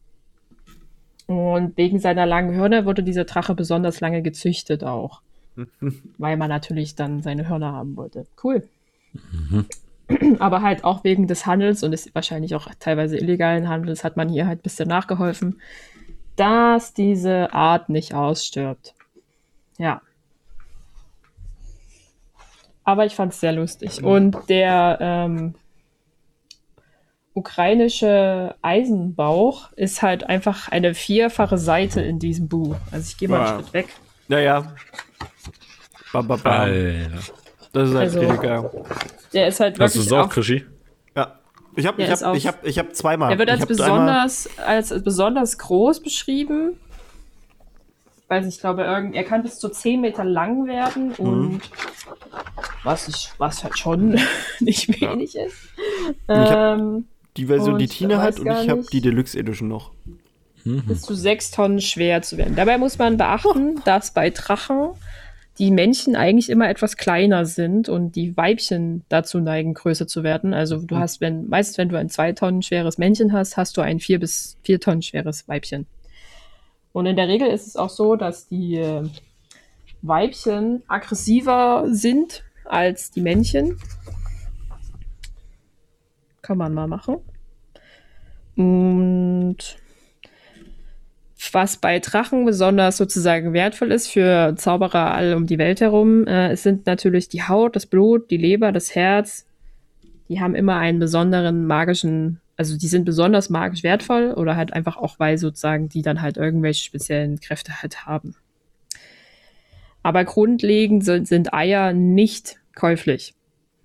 Und wegen seiner langen Hörner wurde dieser Drache besonders lange gezüchtet auch. weil man natürlich dann seine Hörner haben wollte. Cool. Mhm. Aber halt auch wegen des Handels und des wahrscheinlich auch teilweise illegalen Handels hat man hier halt ein bisschen nachgeholfen, dass diese Art nicht ausstirbt. Ja. Aber ich fand es sehr lustig. Und der ähm, ukrainische Eisenbauch ist halt einfach eine vierfache Seite in diesem Buch. Also ich gehe mal einen Schritt weg. Naja. Bam, bam, bam. Das ist halt also, geil. Der ist halt wirklich. Hast du es auch, Krischi? Ja. Ich habe ich hab, ich hab, ich hab zweimal. Er wird als besonders, als besonders groß beschrieben. Weiß ich glaube, irgend, er kann bis zu 10 Meter lang werden mhm. und mhm. Was, ich, was halt schon nicht wenig ja. ist. Ähm, die Version, die Tina hat und ich habe die Deluxe Edition noch. Mhm. Bis zu 6 Tonnen schwer zu werden. Dabei muss man beachten, oh. dass bei Drachen die Männchen eigentlich immer etwas kleiner sind und die Weibchen dazu neigen, größer zu werden. Also du mhm. hast, wenn, meist wenn du ein zwei Tonnen schweres Männchen hast, hast du ein vier bis vier Tonnen schweres Weibchen. Und in der Regel ist es auch so, dass die äh, Weibchen aggressiver sind als die Männchen. Kann man mal machen. Und was bei Drachen besonders sozusagen wertvoll ist für Zauberer all um die Welt herum, äh, es sind natürlich die Haut, das Blut, die Leber, das Herz. Die haben immer einen besonderen magischen, also die sind besonders magisch wertvoll oder halt einfach auch, weil sozusagen die dann halt irgendwelche speziellen Kräfte halt haben. Aber grundlegend sind, sind Eier nicht käuflich.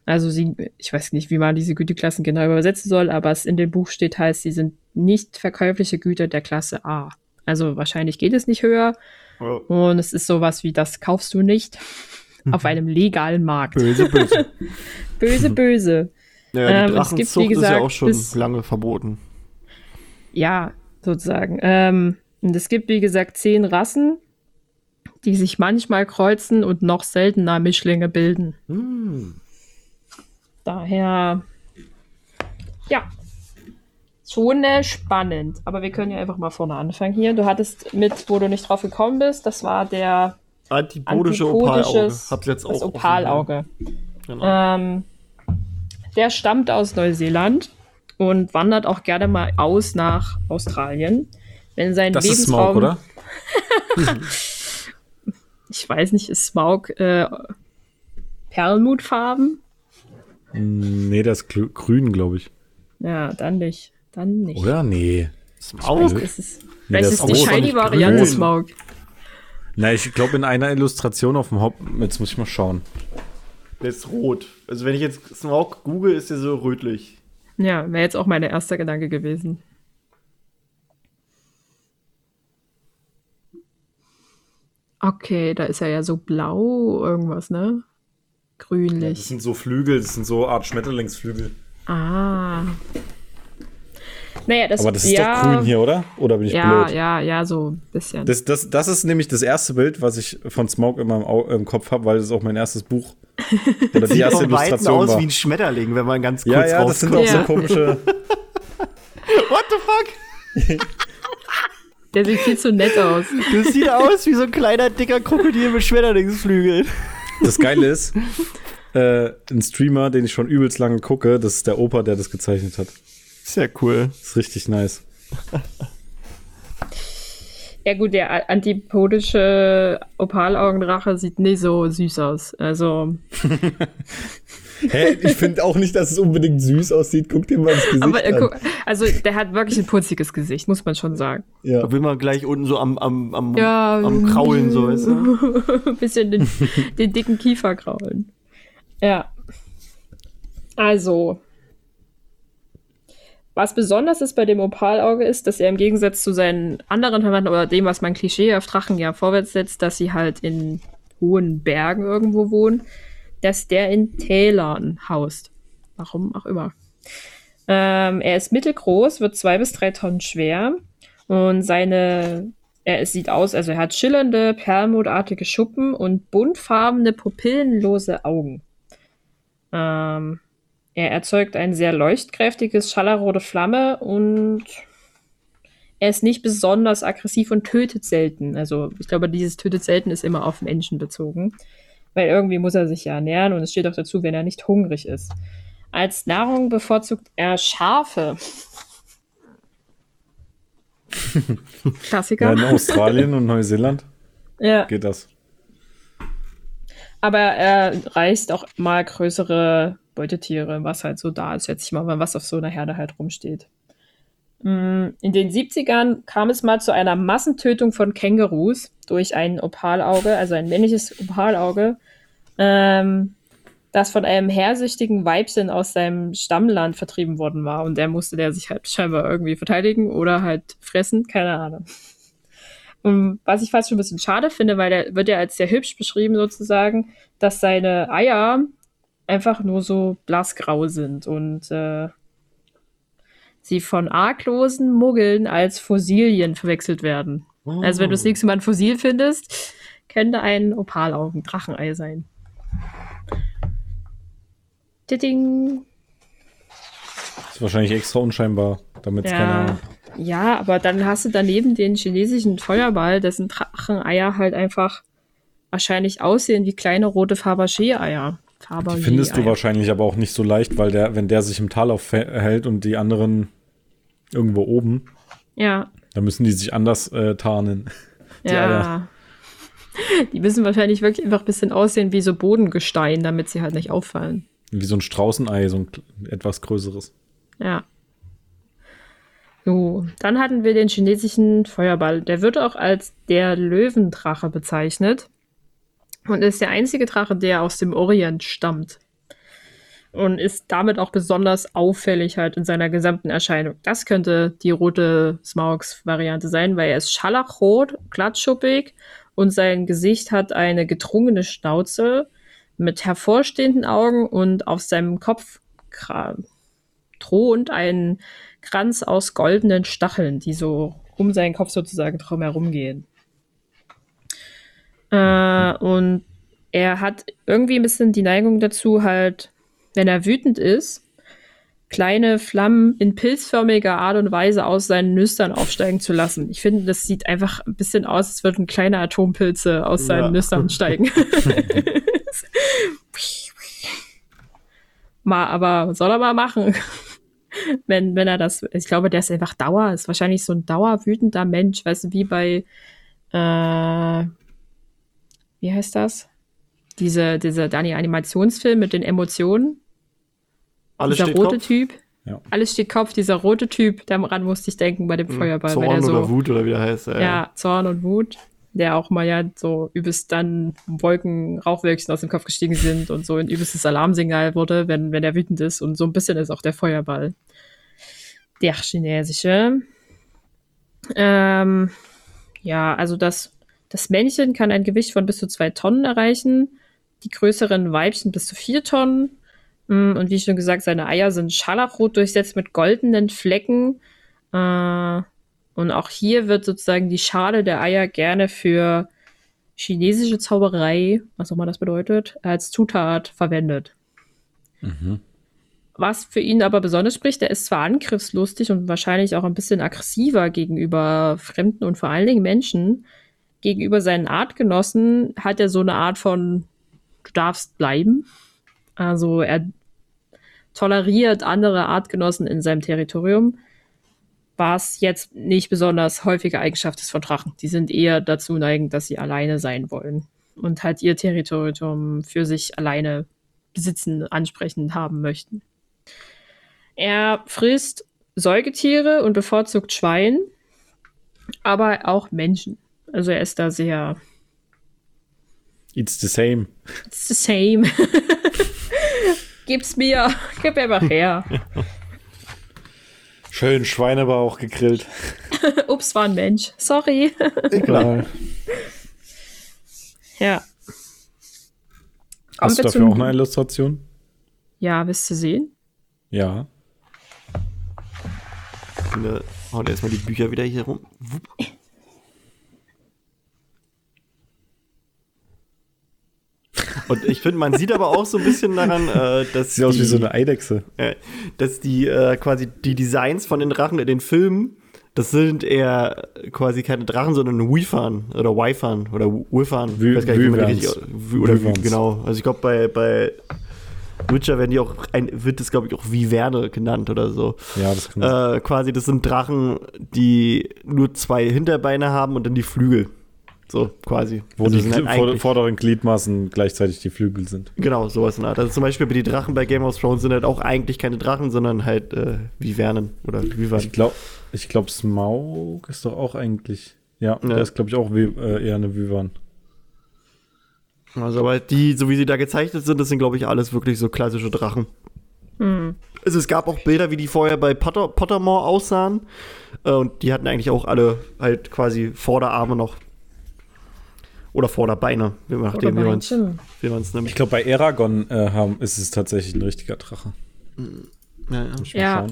Also sie, ich weiß nicht, wie man diese Güteklassen genau übersetzen soll, aber es in dem Buch steht heißt, sie sind nicht verkäufliche Güter der Klasse A. Also wahrscheinlich geht es nicht höher. Oh. Und es ist sowas wie, das kaufst du nicht auf einem legalen Markt. Böse, böse. böse, böse. Ja, die ähm, es gibt, wie gesagt, ist ja auch schon bis, lange verboten. Ja, sozusagen. Ähm, und es gibt, wie gesagt, zehn Rassen, die sich manchmal kreuzen und noch seltener Mischlinge bilden. Hm. Daher, ja, schon spannend. Aber wir können ja einfach mal vorne anfangen hier. Du hattest mit, wo du nicht drauf gekommen bist, das war der antipodische Opalauge. Hab's jetzt auch das Opalauge. Genau. Ähm, der stammt aus Neuseeland und wandert auch gerne mal aus nach Australien. Wenn sein das Lebensraum. Ist Smaug, oder? ich weiß nicht, ist Smaug äh, Perlmutfarben? Nee, das ist grün, glaube ich. Ja, dann nicht. Dann nicht. Oder? Nee. Smaug? Ist es, nee, vielleicht ist die Shiny-Variante Smaug. Na, ich glaube, in einer Illustration auf dem Hop, jetzt muss ich mal schauen. Der ist rot. Also, wenn ich jetzt Smaug google, ist der so rötlich. Ja, wäre jetzt auch mein erster Gedanke gewesen. Okay, da ist er ja so blau, irgendwas, ne? Grünlich. Ja, das sind so Flügel, das sind so Art Schmetterlingsflügel. Ah. Naja, das, Aber das ist ja, doch grün hier, oder? Oder bin ich ja, blöd? Ja, ja, so ein bisschen. Das, das, das ist nämlich das erste Bild, was ich von Smoke in meinem Au im Kopf habe, weil das ist auch mein erstes Buch. Oder die erste Illustration aus war. wie ein Schmetterling, wenn man ganz kurz Ja, ja, das sind auch ja. so komische. What the fuck? Der sieht viel zu nett aus. Das sieht aus wie so ein kleiner, dicker Krokodil mit Schmetterlingsflügeln. Das Geile ist, äh, ein Streamer, den ich schon übelst lange gucke, das ist der Opa, der das gezeichnet hat. Sehr cool. Das ist richtig nice. Ja gut, der antipodische Opalaugendrache sieht nicht so süß aus. Also Hä? Ich finde auch nicht, dass es unbedingt süß aussieht. Guck dir mal ins Gesicht Aber äh, an. guck, also der hat wirklich ein putziges Gesicht, muss man schon sagen. Ja. Da will man gleich unten so am, am, am, Ja. am Kraulen, so weißt du? ein bisschen den, den dicken Kiefer kraulen. Ja. Also. Was besonders ist bei dem Opalauge ist, dass er im Gegensatz zu seinen anderen Verwandten oder dem, was man Klischee auf Drachen ja vorwärts setzt, dass sie halt in hohen Bergen irgendwo wohnen, dass der in Tälern haust. Warum auch immer. Ähm, er ist mittelgroß, wird zwei bis drei Tonnen schwer und seine, er sieht aus, also er hat schillernde, perlmuttartige Schuppen und buntfarbene, pupillenlose Augen. Ähm, er erzeugt ein sehr leuchtkräftiges, schallerrote Flamme und er ist nicht besonders aggressiv und tötet selten. Also ich glaube, dieses tötet selten ist immer auf Menschen bezogen. Weil irgendwie muss er sich ja ernähren und es steht auch dazu, wenn er nicht hungrig ist. Als Nahrung bevorzugt er Schafe. ja, Klassiker. in Australien und Neuseeland Ja, geht das. aber er reißt auch mal größere Beutetiere, was halt so da ist, schätze ich mal, was auf so einer Herde halt rumsteht. Mm, In den 70ern kam es mal zu einer Massentötung von Kängurus durch ein Opalauge, also ein männliches Opalauge, ähm, das von einem hersüchtigen Weibchen aus seinem Stammland vertrieben worden war. Und der musste der sich halt scheinbar irgendwie verteidigen oder halt fressen, keine Ahnung. Und was ich fast schon ein bisschen schade finde, weil der wird ja als sehr hübsch beschrieben sozusagen, dass seine Eier einfach nur so blassgrau sind und äh, sie von arglosen Muggeln als Fossilien verwechselt werden. Also wenn du das Oh. nächste Mal ein Fossil findest, könnte ein Opalaugen-Drachenei sein. Tiding. Ist wahrscheinlich extra unscheinbar, damit es Ja. keiner. ja, aber dann hast du daneben den chinesischen Feuerball, dessen Dracheneier halt einfach wahrscheinlich aussehen wie kleine rote Fabergé-Eier. Die Fabergé-Eier. findest du wahrscheinlich aber auch nicht so leicht, weil der, wenn der sich im Tal aufhält und die anderen irgendwo oben, Ja, dann müssen die sich anders äh, tarnen. Die ja. Eier. Die müssen wahrscheinlich wirklich einfach ein bisschen aussehen wie so Bodengestein, damit sie halt nicht auffallen. Wie so ein Straußenei, so ein etwas größeres. Ja. So, dann hatten wir den chinesischen Feuerball. Der wird auch als der Löwendrache bezeichnet und ist der einzige Drache, der aus dem Orient stammt. Und ist damit auch besonders auffällig halt in seiner gesamten Erscheinung. Das könnte die rote Smaugs-Variante sein, weil er ist scharlachrot, glattschuppig und sein Gesicht hat eine gedrungene Schnauze mit hervorstehenden Augen und auf seinem Kopf thront ein Kranz aus goldenen Stacheln, die so um seinen Kopf sozusagen drum herum gehen. Äh, und er hat irgendwie ein bisschen die Neigung dazu, halt, wenn er wütend ist, kleine Flammen in pilzförmiger Art und Weise aus seinen Nüstern aufsteigen zu lassen. Ich finde, das sieht einfach ein bisschen aus, als würden kleine Atompilze aus seinen Ja. Nüstern steigen. mal, aber soll er mal machen. wenn, wenn er das, ich glaube, der ist einfach Dauer, ist wahrscheinlich so ein dauerwütender Mensch, weißt du, wie bei, äh, wie heißt das? Diese, dieser Dani-Animationsfilm mit den Emotionen. Alles dieser rote Kopf? Typ. Ja. Alles steht Kopf, dieser rote Typ, daran musste ich denken bei dem Feuerball, weil Zorn der so. oder Wut oder wie der heißt. äh, Ja, Zorn und Wut, der auch mal ja so übelst dann Wolken, Rauchwölkchen aus dem Kopf gestiegen sind und so ein übelstes Alarmsignal wurde, wenn, wenn er wütend ist. Und so ein bisschen ist auch der Feuerball. Der chinesische. Ähm, ja, also das, das Männchen kann ein Gewicht von bis zu zwei Tonnen erreichen, die größeren Weibchen bis zu vier Tonnen. Mm, Und wie schon gesagt, seine Eier sind scharlachrot durchsetzt mit goldenen Flecken. Äh, und auch hier wird sozusagen die Schale der Eier gerne für chinesische Zauberei, was auch immer das bedeutet, als Zutat verwendet. Was für ihn aber besonders spricht, er ist zwar angriffslustig und wahrscheinlich auch ein bisschen aggressiver gegenüber Fremden und vor allen Dingen Menschen. Gegenüber seinen Artgenossen hat er so eine Art von, du darfst bleiben. Also er toleriert andere Artgenossen in seinem Territorium, was jetzt nicht besonders häufige Eigenschaft ist von Drachen. Die sind eher dazu neigend, dass sie alleine sein wollen und halt ihr Territorium für sich alleine besitzen, ansprechen haben möchten. Er frisst Säugetiere und bevorzugt Schwein, aber auch Menschen. Also er ist da sehr. It's the same. It's the same. Gib's mir. Gib einfach her. Schön Schweinebauch gegrillt. Ups, war ein Mensch. Sorry. Egal. ja. Hast du dafür auch eine Illustration? Ja, willst du sehen? Ja. Haut erstmal die Bücher wieder hier rum. Wupp. Und ich finde, man sieht aber auch so ein bisschen daran, äh, dass, Sieht aus die, wie so eine Eidechse. äh, dass die äh, quasi die Designs von den Drachen in den Filmen, das sind eher quasi keine Drachen, sondern Wyvern oder Wyvern oder. Wü- Ich weiß gar nicht, wie man die richtig oder Wü- Wyverns. genau. Also ich glaube bei bei Witcher werden die auch ein, wird das glaube ich auch Viverne genannt oder so. Ja, das kann. Äh, quasi, das sind Drachen, die nur zwei Hinterbeine haben und dann die Flügel. So, quasi. Wo Also die halt vorderen Gliedmaßen gleichzeitig die Flügel sind. Genau, sowas in der Art. Also zum Beispiel bei die Drachen bei Game of Thrones sind halt auch eigentlich keine Drachen, sondern halt äh, Vivernen oder Vivern. Ich glaube, ich glaub, Smaug ist doch auch eigentlich. Ja, Ja. der ist, glaube ich, auch wie, äh, eher eine Wyvern. Also, aber die, so wie sie da gezeichnet sind, das sind, glaube ich, alles wirklich so klassische Drachen. Also es gab auch Bilder, wie die vorher bei Potter, Pottermore aussahen. Äh, und die hatten eigentlich auch alle halt quasi Vorderarme noch. Oder Vorderbeine, je nachdem, wie man es nimmt. Ich glaube, bei Eragon äh, haben, ist es tatsächlich ein richtiger Drache. Ja, ja. Ja.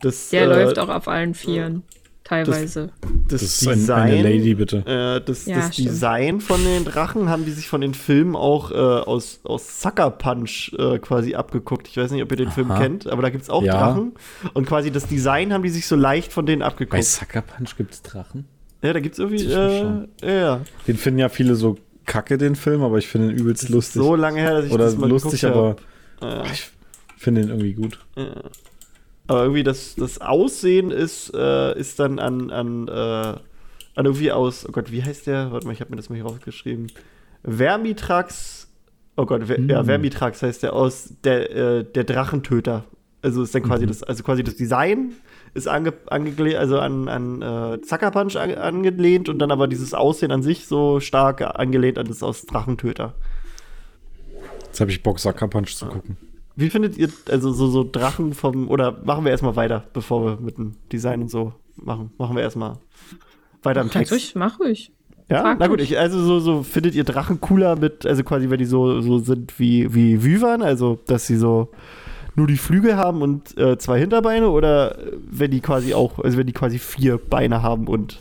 Das, Der äh, läuft auch auf allen Vieren. Teilweise. Das, Das ist ein, eine Lady, bitte. Äh, das, Ja, das. Design von den Drachen haben die sich von den Filmen auch äh, aus, aus Sucker Punch äh, quasi abgeguckt. Ich weiß nicht, ob ihr den Film Aha. kennt, aber da gibt es auch Ja. Drachen. Und quasi das Design haben die sich so leicht von denen Bei abgeguckt. Sucker Punch gibt es Drachen? Ja, da gibt es irgendwie. Äh, ja, Den finden ja viele so kacke, den Film, aber ich finde ihn übelst lustig. so lange her, dass ich Oder das mal lustig, aber. Ja. ich finde ihn irgendwie gut. Aber irgendwie das, das Aussehen ist, äh, ist dann an, an, äh, an irgendwie aus, oh Gott, wie heißt der? Warte mal, ich habe mir das mal hier rausgeschrieben. Vermitrax, oh Gott, Ver, ja, Vermitrax heißt der aus, der, äh, der Drachentöter. Also ist dann quasi das, also quasi das Design ist ange, angelehnt, also an, an äh, Sucker Punch an, angelehnt und dann aber dieses Aussehen an sich so stark angelehnt an das aus Drachentöter. Jetzt habe ich Bock, Sucker Punch zu gucken. Wie findet ihr, also so, so Drachen vom, oder machen wir erstmal weiter, bevor wir mit dem Design und so machen? Machen wir erstmal weiter im Text. ruhig, mach ruhig. Ja, frag na gut, ich, also so, so findet ihr Drachen cooler mit, also quasi, wenn die so, so sind wie, wie Wyvern, also dass sie so nur die Flügel haben und äh, zwei Hinterbeine oder äh, wenn die quasi auch, also wenn die quasi vier Beine haben und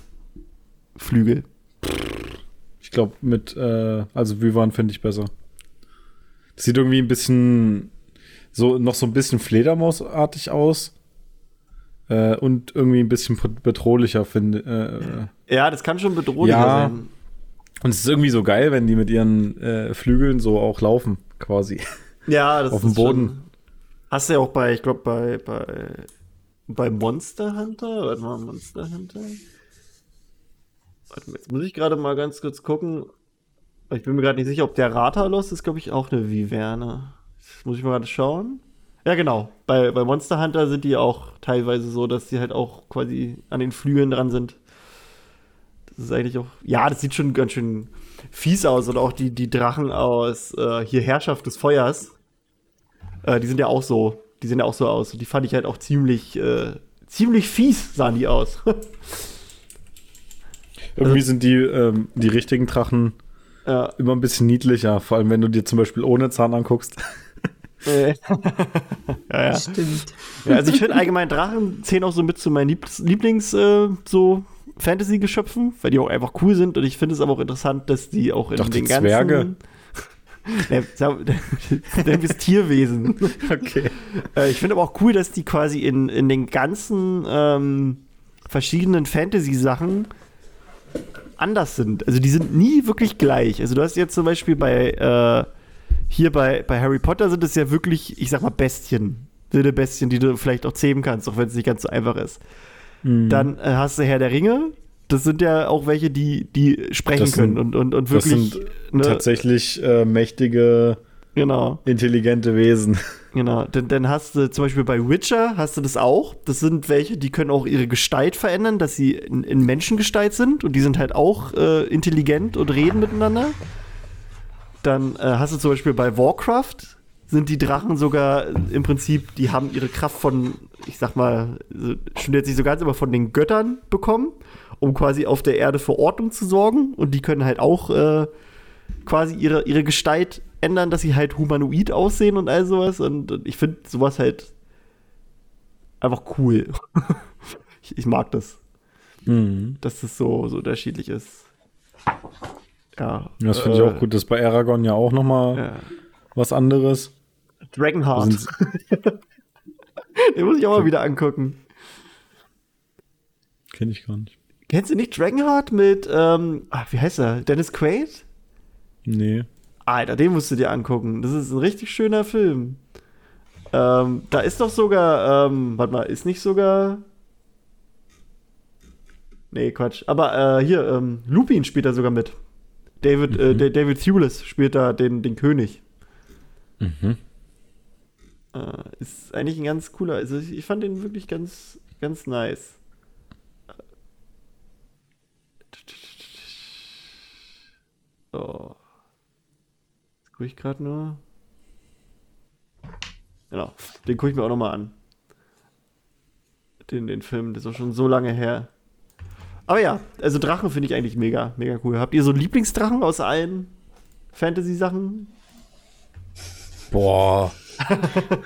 Flügel. Ich glaube, mit, äh, also Wyvern finde ich besser. Das sieht irgendwie ein bisschen, so, noch so ein bisschen Fledermausartig aus. Äh, und irgendwie ein bisschen bedrohlicher, finde äh, Ja, das kann schon bedrohlicher Ja. sein. Und es ist irgendwie so geil, wenn die mit ihren äh, Flügeln so auch laufen, quasi. Ja, das Auf dem ist schon- Boden. Hast du ja auch bei, ich glaube, bei, bei, bei Monster Hunter? Warte mal, Monster Hunter? Warte mal, jetzt muss ich gerade mal ganz kurz gucken. Ich bin mir gerade nicht sicher, ob der Ratalos ist, glaube ich, auch eine Viverne. Das muss ich mal gerade schauen. Ja, genau. Bei, bei Monster Hunter sind die auch teilweise so, dass die halt auch quasi an den Flügeln dran sind. Das ist eigentlich auch. Ja, das sieht schon ganz schön fies aus. Und auch die, die Drachen aus äh, hier Herrschaft des Feuers. Äh, die sind ja auch so. Die sehen ja auch so aus. Und die fand ich halt auch ziemlich, äh, ziemlich fies, sahen die aus. Irgendwie sind die, ähm, die richtigen Drachen ja. immer ein bisschen niedlicher, vor allem wenn du dir zum Beispiel ohne Zahn anguckst. Ja, ja. Stimmt. ja. Also ich finde allgemein Drachen zählen auch so mit zu meinen Lieb Lieblings äh, so Fantasy-Geschöpfen, weil die auch einfach cool sind und ich finde es aber auch interessant, dass die auch in Doch, die den ganzen Zwerge. Sag- Nenn es Tierwesen. Okay. Äh, ich finde aber auch cool, dass die quasi in, in den ganzen ähm, verschiedenen Fantasy-Sachen anders sind. Also die sind nie wirklich gleich. Also du hast jetzt zum Beispiel bei äh, hier bei, bei Harry Potter sind es ja wirklich, ich sag mal, Bestien. Wilde Bestien, die du vielleicht auch zähmen kannst, auch wenn es nicht ganz so einfach ist. Mhm. Dann äh, hast du Herr der Ringe. Das sind ja auch welche, die, die sprechen Das sind- können und, und, und das wirklich sind ne, Tatsächlich äh, mächtige Genau. intelligente Wesen. Genau, denn dann hast du zum Beispiel bei Witcher hast du das auch. Das sind welche, die können auch ihre Gestalt verändern, dass sie in, in Menschengestalt sind und die sind halt auch äh, intelligent und reden miteinander. Dann äh, hast du zum Beispiel bei Warcraft sind die Drachen sogar im Prinzip, die haben ihre Kraft von, ich sag mal, stimmt jetzt nicht so ganz, aber von den Göttern bekommen, um quasi auf der Erde für Ordnung zu sorgen. Und die können halt auch äh, quasi ihre, ihre Gestalt ändern, dass sie halt humanoid aussehen und all sowas. Und, und ich finde sowas halt einfach cool. ich, ich mag das, Mhm. dass das so, so unterschiedlich ist. Ja. Das finde ich äh, auch gut. Das ist bei Aragon ja auch nochmal Ja. was anderes. Dragonheart. Den muss ich auch mal wieder angucken. Kenn ich gar nicht. Kennst du nicht Dragonheart mit, ähm, ah, wie heißt er? Dennis Quaid? Nee. Alter, den musst du dir angucken. Das ist ein richtig schöner Film. Ähm, da ist doch sogar, ähm, warte mal, ist nicht sogar. Nee, Quatsch. Aber äh, hier, ähm, Lupin spielt da sogar mit. David, äh, Da- David Thewlis spielt da den, den König. Mhm. Äh, ist eigentlich ein ganz cooler. Also ich fand den wirklich ganz, ganz nice. So. Jetzt gucke ich gerade nur. Genau, den gucke ich mir auch nochmal an. Den, den Film, das ist auch schon so lange her. Aber ja, also Drachen finde ich eigentlich mega, mega cool. Habt ihr so Lieblingsdrachen aus allen Fantasy-Sachen? Boah.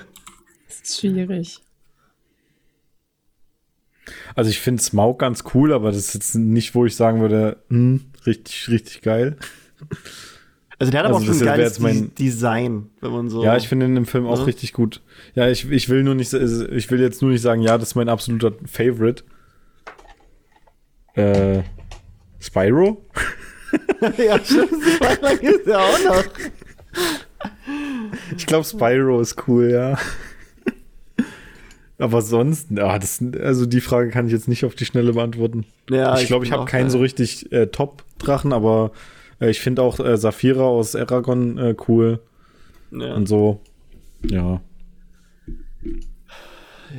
Das ist schwierig. Also ich finde Smaug ganz cool, aber das ist jetzt nicht, wo ich sagen würde, hm, richtig, richtig geil. Also der hat aber Also auch schon ein geiles mein- Des- Design, wenn man so. Ja, ich finde ihn im Film auch Ja. richtig gut. Ja, ich, ich will nur nicht, also ich will jetzt nur nicht sagen, ja, das ist mein absoluter Favorite. Äh, Spyro? ja, stimmt. Spider ist ja auch noch. Ich glaube, Spyro ist cool, ja. Aber sonst, ja, das, also die Frage kann ich jetzt nicht auf die Schnelle beantworten. Ja, ich glaube, ich bin habe auch, keinen so richtig äh, Top-Drachen, aber ich finde auch äh, Saphira aus Aragon äh, cool Ja. und so. Ja.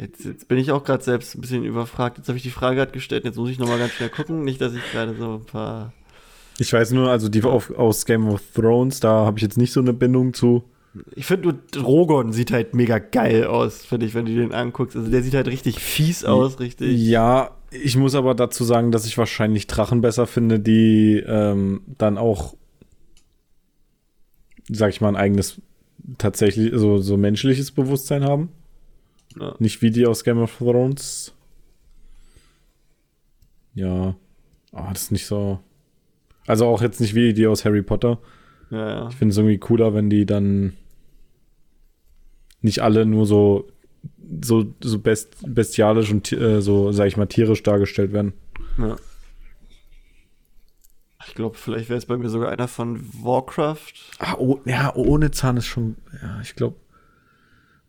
Jetzt, jetzt bin ich auch gerade selbst ein bisschen überfragt. Jetzt habe ich die Frage gerade gestellt. Jetzt muss ich nochmal ganz schnell gucken. Nicht, dass ich gerade so ein paar. Ich weiß nur, also die auf, aus Game of Thrones, da habe ich jetzt nicht so eine Bindung zu. Ich finde, nur Drogon sieht halt mega geil aus, finde ich, wenn du den anguckst. Also der sieht halt richtig fies aus, richtig. Ja, ich muss aber dazu sagen, dass ich wahrscheinlich Drachen besser finde, die ähm, dann auch, sag ich mal, ein eigenes, tatsächlich so, so menschliches Bewusstsein haben. Ja. Nicht wie die aus Game of Thrones. Ja. Ah, das ist nicht so. Also auch jetzt nicht wie die aus Harry Potter. Ja, ja. Ich finde es irgendwie cooler, wenn die dann nicht alle nur so so, so best, bestialisch und äh, so, sag ich mal, tierisch dargestellt werden. ja. Ich glaube, vielleicht wäre es bei mir sogar einer von Warcraft. Ah, oh, ja, ohne Zahn ist schon, ja, ich glaube,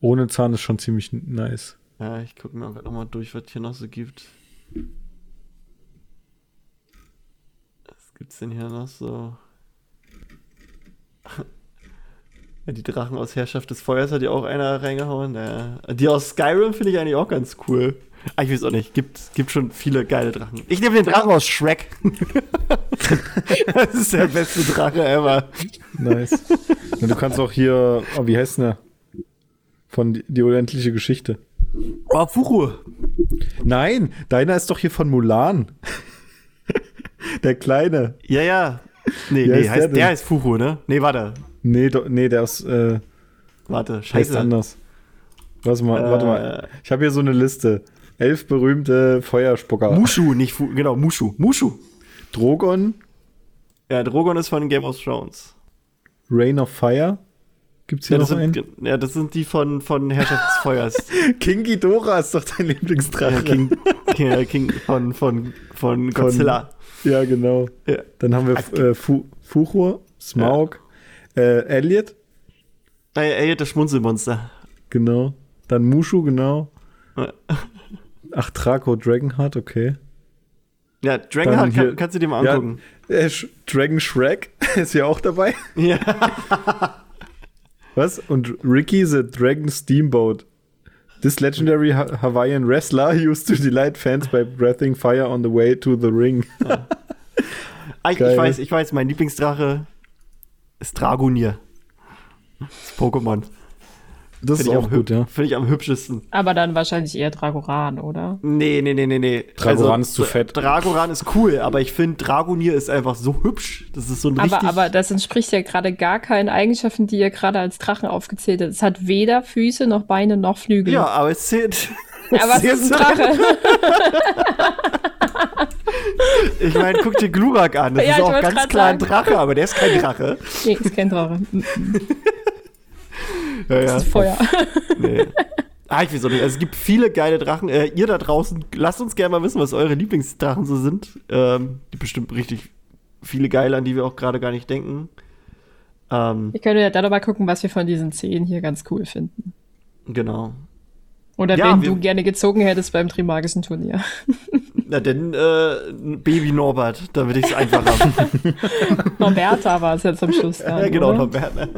ohne Zahn ist schon ziemlich nice. Ja, ich gucke mir auch gerade nochmal durch, was hier noch so gibt. Was gibt's denn hier noch so? Ja, die Drachen aus Herrschaft des Feuers hat ja auch einer reingehauen. Ja. Die aus Skyrim finde ich eigentlich auch ganz cool. Ah, ich weiß auch nicht. Gibt, gibt schon viele geile Drachen. Ich nehme den Drachen aus Shrek. das ist der beste Drache ever. Nice. du kannst auch hier, oh, wie heißt denn der? Von die, die unendliche Geschichte. Oh, Furu. Nein, deiner ist doch hier von Mulan. der Kleine. Ja, ja. Nee, Wie nee, heißt der heißt, der, heißt Furu, ne? Nee, warte. Nee, do, nee, der ist, äh, Warte, scheiße. anders. Warte mal, Äh, warte mal. Ich habe hier so eine Liste. Elf berühmte Feuerspucker. Mushu, nicht Fu genau, Mushu. Mushu. Drogon, Ja, Drogon ist von Game of Thrones. Rain of Fire. Gibt's hier Ja, noch einen? sind, ja, das sind die von, von Herrschaft des Feuers. King Ghidorah ist doch dein Lieblingsdrache. ja, King, King, King von, von, von Godzilla. Ja, genau. Ja. Dann haben wir äh, Fu Fuchur, Smaug, äh, Elliot, ja, Elliot, das Schmunzelmonster. genau. Dann Mushu, genau. Ja. Ach, Draco, Dragonheart, okay. Ja, Dragonheart kann, kannst du dir mal Ja, angucken. äh, Sh Dragon Shrek ist ja auch dabei. Ja. Was? Und Ricky the Dragon Steamboat. This legendary Ha- Hawaiian wrestler used to delight fans by breathing fire on the way to the ring. Ah, ich, ich weiß, ich weiß, mein Lieblingsdrache ist Dragonier. Das Pokémon. Das ist Finde ich, auch am gut, ja. Finde ich am hübschesten. Aber dann wahrscheinlich eher Dragoran, oder? Nee, nee, nee, nee, nee. Dragoran ist zu fett. Dragoran ist cool, aber ich finde Dragonier ist einfach so hübsch. Das ist so ein Aber, richtig. aber das entspricht ja gerade gar keinen Eigenschaften, die ihr gerade als Drachen aufgezählt habt. Es hat weder Füße noch Beine noch Flügel. ja, aber es zählt. aber es ist ein Drache. Ich meine, guck dir Glurak an. Das Ja, ist ich auch ganz klar ein. Drache, aber der ist kein Drache. nee, ist kein Drache. Ja, Das ja. ist Feuer. Nee. Ah, ich weiß auch nicht. Also, es gibt viele geile Drachen. Äh, ihr da draußen, lasst uns gerne mal wissen, was eure Lieblingsdrachen so sind. Ähm, die bestimmt richtig viele geile, an die wir auch gerade gar nicht denken. Ähm, Wir können ja dann noch mal gucken, was wir von diesen zehn hier ganz cool finden. genau. Oder Ja, wir- du gerne gezogen hättest beim Trimagischen Turnier. Na, denn äh, Baby Norbert, damit ich es einfach habe. Norberta war es jetzt am Schluss. Dann, ja, genau, oder? Norbert. ne?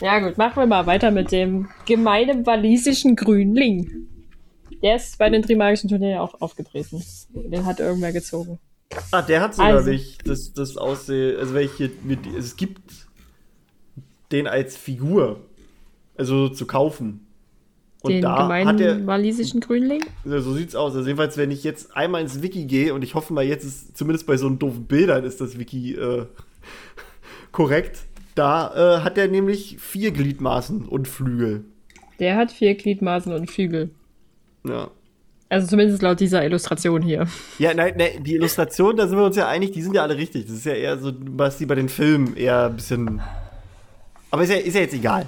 Ja gut, machen wir mal weiter mit dem gemeinen walisischen Grünling. Der ist bei den Trimagischen Turnieren auch aufgetreten. Den hat irgendwer gezogen. Ah, der hat sogar Also. nicht das, das Aussehen, also welche, mit, es gibt den als Figur, also zu kaufen. Und den da gemeinen hat er, walisischen Grünling? So sieht's aus. Also jedenfalls, wenn ich jetzt einmal ins Wiki gehe und ich hoffe mal, jetzt ist zumindest bei so doofen Bildern ist das Wiki äh, korrekt. Da äh, hat er nämlich vier Gliedmaßen und Flügel. Der hat vier Gliedmaßen und Flügel. Ja. Also zumindest laut dieser Illustration hier. Ja, nein, nein, die Illustrationen, da sind wir uns ja einig, die sind ja alle richtig. Das ist ja eher so, was die bei den Filmen eher ein bisschen. Aber ist ja, ist ja jetzt egal.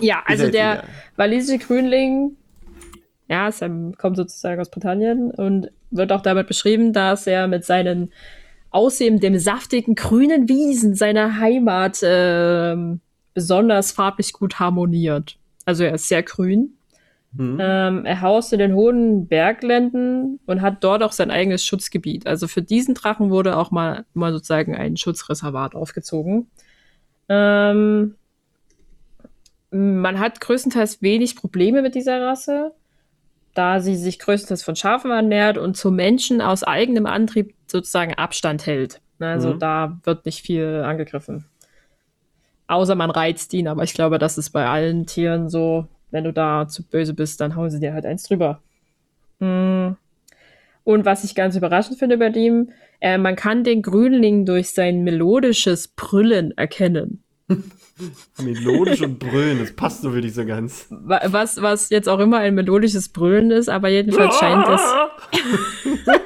Ja, also der walisische Grünling, ja, ähm, kommt sozusagen aus Britannien und wird auch damit beschrieben, dass er mit seinen außerdem dem saftigen grünen Wiesen seiner Heimat ähm, besonders farblich gut harmoniert. Also er ist sehr grün. Hm. Ähm, er haust in den hohen Bergländen und hat dort auch sein eigenes Schutzgebiet. Also für diesen Drachen wurde auch mal, mal sozusagen ein Schutzreservat aufgezogen. Ähm, man hat größtenteils wenig Probleme mit dieser Rasse, da sie sich größtenteils von Schafen ernährt und zu Menschen aus eigenem Antrieb sozusagen Abstand hält. Also Mhm. da wird nicht viel angegriffen. Außer man reizt ihn, aber ich glaube, das ist bei allen Tieren so. Wenn du da zu böse bist, dann hauen sie dir halt eins drüber. Mm. Und was ich ganz überraschend finde bei ihm, äh, man kann den Grünling durch sein melodisches Brüllen erkennen. Melodisch und brüllen, das passt so wirklich so ganz. Wa- Was, was jetzt auch immer ein melodisches Brüllen ist, aber jedenfalls scheint es.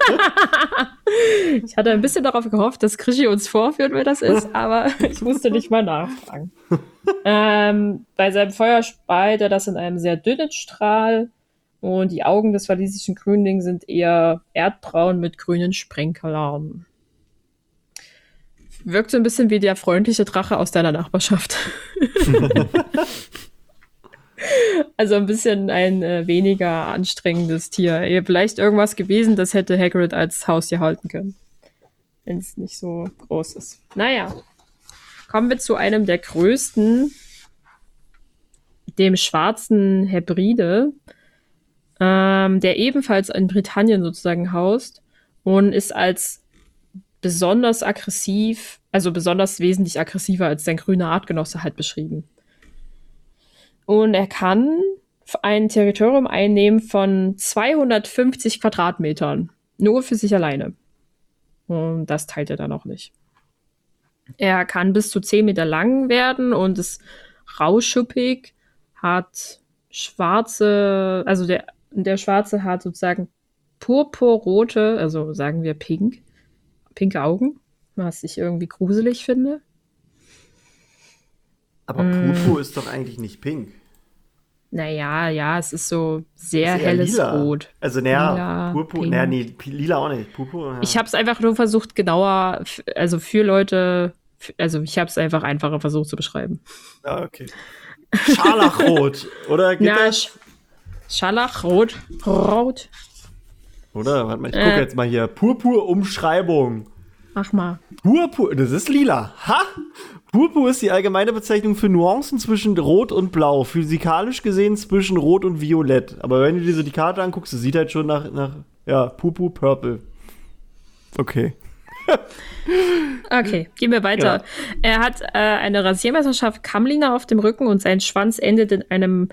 Ich hatte ein bisschen darauf gehofft, dass Krischi uns vorführt, wer das ist, aber ich musste nicht mal nachfragen. ähm, bei seinem Feuer speit er das in einem sehr dünnen Strahl und die Augen des walisischen Grünlings sind eher erdbraun mit grünen Sprenkeln. Wirkt so ein bisschen wie der freundliche Drache aus deiner Nachbarschaft. also ein bisschen ein äh, weniger anstrengendes Tier. Vielleicht irgendwas gewesen, das hätte Hagrid als Haustier halten können. Wenn es nicht so groß ist. Naja. Kommen wir zu einem der größten, dem schwarzen Hebride, ähm, der ebenfalls in Britannien sozusagen haust und ist als besonders aggressiv, also besonders wesentlich aggressiver als sein grüner Artgenosse halt beschrieben. Und er kann ein Territorium einnehmen von 250 Quadratmetern. Nur für sich alleine. Und das teilt er dann auch nicht. Er kann bis zu 10 Meter lang werden und ist rauschuppig, hat schwarze, also der, der Schwarze hat sozusagen purpurrote, also sagen wir pink, pinke Augen, was ich irgendwie gruselig finde. Aber Mm. Purpur ist doch eigentlich nicht pink. Naja, ja, es ist so sehr Ist helles lila. Rot. Also, naja, Purpur, naja, nee, lila auch nicht. Purpur, ja. Ich habe es einfach nur versucht, genauer, also für Leute, also ich habe es einfach einfacher versucht zu beschreiben. Ah, okay. Scharlachrot, oder? Geht Na, das? Sch Scharlachrot. Rot. Oder? Warte mal, ich gucke Äh. jetzt mal hier. Purpur-Umschreibung. Mach mal. Purpur, das ist lila. Ha! Purpur ist die allgemeine Bezeichnung für Nuancen zwischen Rot und Blau. Physikalisch gesehen zwischen Rot und Violett. Aber wenn du dir so die Karte anguckst, das sieht halt schon nach, nach ja, Purpur, Purple. Okay. Okay, gehen wir weiter. Ja. Er hat äh, eine Rasiermesserschaft Kammliner auf dem Rücken und sein Schwanz endet in einem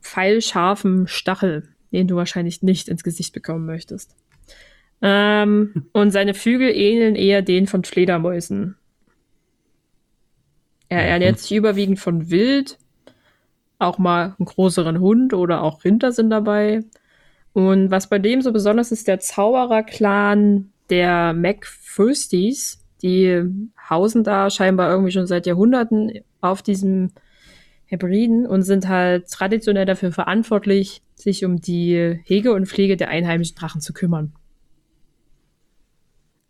pfeilscharfen Stachel, den du wahrscheinlich nicht ins Gesicht bekommen möchtest. Ähm, und seine Flügel ähneln eher denen von Fledermäusen. Er ernährt sich überwiegend von Wild, auch mal einen größeren Hund oder auch Rinder sind dabei. Und was bei dem so besonders ist, der Zauberer-Clan der McFirsties, die hausen da scheinbar irgendwie schon seit Jahrhunderten auf diesem Hebriden und sind halt traditionell dafür verantwortlich, sich um die Hege und Pflege der einheimischen Drachen zu kümmern.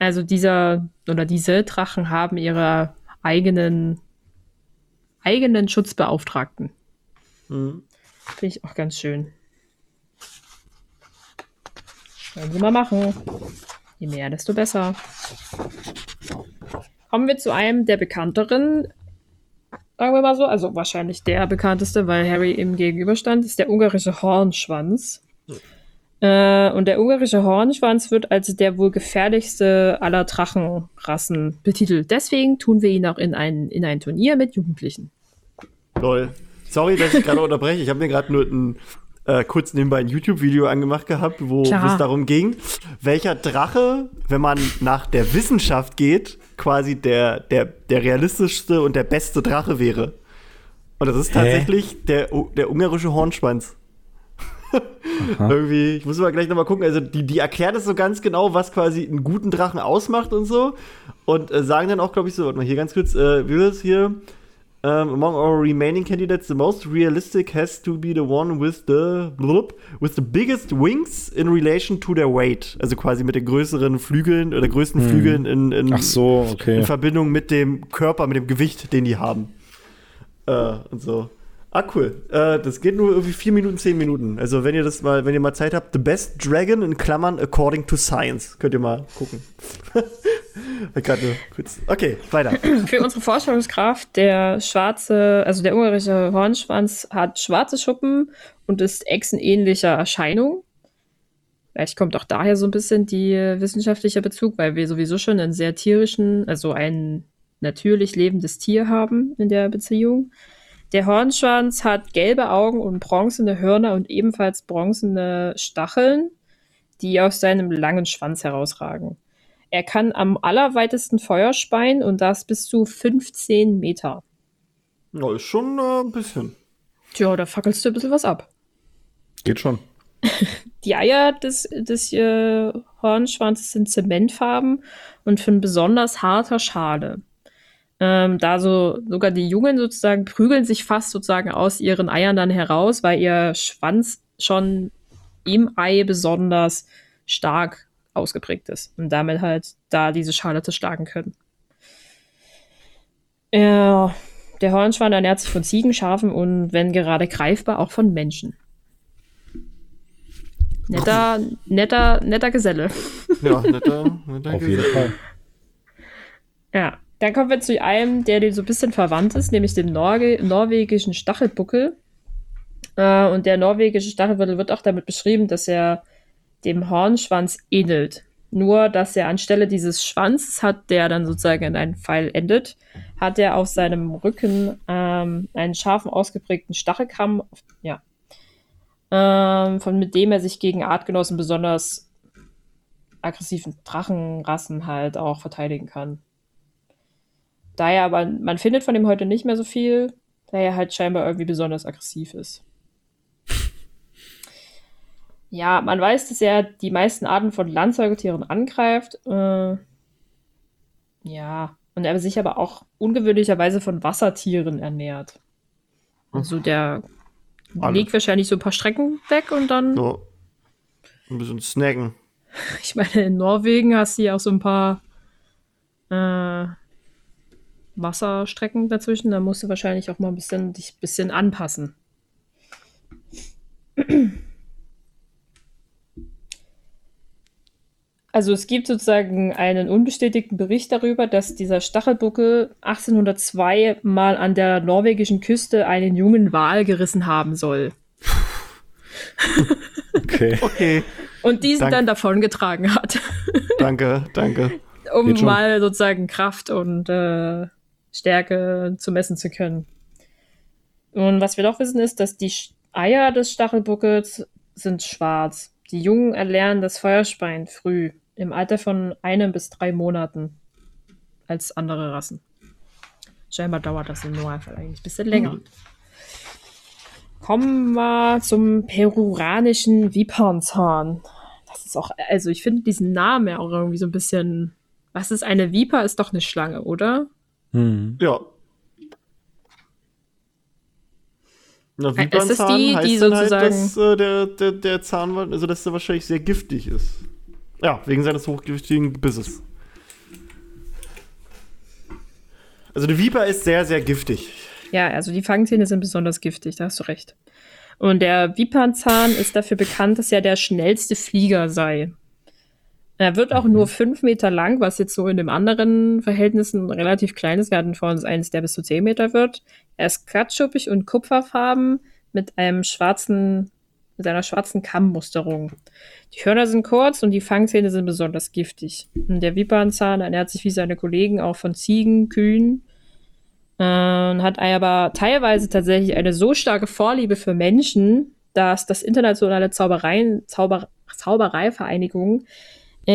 Also dieser oder diese Drachen haben ihre eigenen eigenen Schutzbeauftragten. Mhm. Finde ich auch ganz schön. Wollen Sie mal machen. Je mehr, desto besser. Kommen wir zu einem der bekannteren, sagen wir mal so, also wahrscheinlich der bekannteste, weil Harry ihm gegenüberstand, ist der ungarische Hornschwanz. Äh, und der ungarische Hornschwanz wird als der wohl gefährlichste aller Drachenrassen betitelt. Deswegen tun wir ihn auch in ein, in ein Turnier mit Jugendlichen. Lol. Sorry, dass ich gerade unterbreche. Ich habe mir gerade nur ein äh, kurz nebenbei ein YouTube-Video angemacht gehabt, wo Klar. es darum ging, welcher Drache, wenn man nach der Wissenschaft geht, quasi der, der, der realistischste und der beste Drache wäre. Und das ist Hä? tatsächlich der, der ungarische Hornschwanz. Irgendwie, ich muss mal gleich nochmal gucken. Also, die, die erklären das so ganz genau, was quasi einen guten Drachen ausmacht und so. Und äh, sagen dann auch, glaube ich, so, warte mal hier ganz kurz, äh, wie das hier? Um, among our remaining candidates, the most realistic has to be the one with the blub, with the biggest wings in relation to their weight. Also quasi mit den größeren Flügeln oder größten Flügeln in, in, so, okay. in Verbindung mit dem Körper, mit dem Gewicht, den die haben. Äh, und so. Ah, cool. Äh, das geht nur irgendwie 4 Minuten, 10 Minuten. Also, wenn ihr das mal, wenn ihr mal Zeit habt, The Best Dragon in Klammern according to Science. Könnt ihr mal gucken. Okay, weiter. Für unsere Vorstellungskraft, der schwarze, also der ungarische Hornschwanz hat schwarze Schuppen und ist echsenähnlicher Erscheinung. Vielleicht kommt auch daher so ein bisschen die äh, wissenschaftliche Bezug, weil wir sowieso schon einen sehr tierischen, also ein natürlich lebendes Tier haben in der Beziehung. Der Hornschwanz hat gelbe Augen und bronzene Hörner und ebenfalls bronzene Stacheln, die aus seinem langen Schwanz herausragen. Er kann am allerweitesten Feuer speien und das bis zu 15 Meter. Ja, ist schon äh, ein bisschen. Tja, da fackelst du ein bisschen was ab. Geht schon. Die Eier des, des äh, Hornschwanzes sind zementfarben und von besonders harter Schale. Ähm, da so sogar die Jungen sozusagen prügeln sich fast sozusagen aus ihren Eiern dann heraus, weil ihr Schwanz schon im Ei besonders stark ausgeprägt ist und damit halt da diese Schale zerschlagen können. Ja, der Hornschwan ernährt sich von Ziegen, Schafen und, wenn gerade greifbar, auch von Menschen. Netter, netter, netter Geselle. Ja, netter, netter Auf jeden Fall. Ja, dann kommen wir zu einem, der dem so ein bisschen verwandt ist, nämlich dem Norge norwegischen Stachelbuckel. Äh, und der norwegische Stachelbuckel wird auch damit beschrieben, dass er dem Hornschwanz ähnelt. Nur, dass er anstelle dieses Schwanzes hat, der dann sozusagen in einen Pfeil endet, hat er auf seinem Rücken ähm, einen scharfen, ausgeprägten Stachelkamm, ja, ähm, von mit dem er sich gegen Artgenossen besonders aggressiven Drachenrassen halt auch verteidigen kann. Daher aber, man findet von ihm heute nicht mehr so viel, da er halt scheinbar irgendwie besonders aggressiv ist. Ja, man weiß, dass er die meisten Arten von Landsäugetieren angreift. Äh, ja, und er sich aber auch ungewöhnlicherweise von Wassertieren ernährt. Also der Alle. legt wahrscheinlich so ein paar Strecken weg und dann, So. Ein bisschen snacken. ich meine, in Norwegen hast du ja auch so ein paar äh, Wasserstrecken dazwischen. Da musst du wahrscheinlich auch mal ein bisschen dich ein bisschen anpassen. Also es gibt sozusagen einen unbestätigten Bericht darüber, dass dieser Stachelbuckel 1802 mal an der norwegischen Küste einen jungen Wal gerissen haben soll. Okay. Okay. Und diesen Dank- dann davongetragen hat, Danke, danke. um mal sozusagen Kraft und äh, Stärke zu messen zu können. Und was wir doch wissen ist, dass die Eier des Stachelbuckels sind schwarz. Die Jungen erlernen das Feuerspein früh, im Alter von einem bis drei Monaten, als andere Rassen. Scheinbar dauert das im Normalfall eigentlich ein bisschen länger. Mhm. Kommen wir zum peruranischen Vipernzahn. Das ist auch, also ich finde diesen Namen ja auch irgendwie so ein bisschen. Was ist eine Viper? Ist doch eine Schlange, oder? Hm. Ja. Na, Äh, ist es Vipernzahn die, heißt die dann halt, sozusagen- dass äh, der, der, der Zahn, also dass der wahrscheinlich sehr giftig ist. Ja, wegen seines hochgiftigen Bisses. Also die Viper ist sehr, sehr giftig. Ja, also die Fangzähne sind besonders giftig, da hast du recht. Und der Vipernzahn ist dafür bekannt, dass er der schnellste Flieger sei. Er wird auch nur fünf Meter lang, was jetzt so in den anderen Verhältnissen relativ klein ist. Wir hatten vor uns eins, der bis zu zehn Meter wird. Er ist glatschuppig und kupferfarben mit einem schwarzen, mit einer schwarzen Kammmusterung. Die Hörner sind kurz und die Fangzähne sind besonders giftig. Und der Vipernzahn ernährt sich wie seine Kollegen auch von Ziegen, Kühen, äh, hat aber teilweise tatsächlich eine so starke Vorliebe für Menschen, dass das internationale Zaubereien, Zauber, Zaubereivereinigung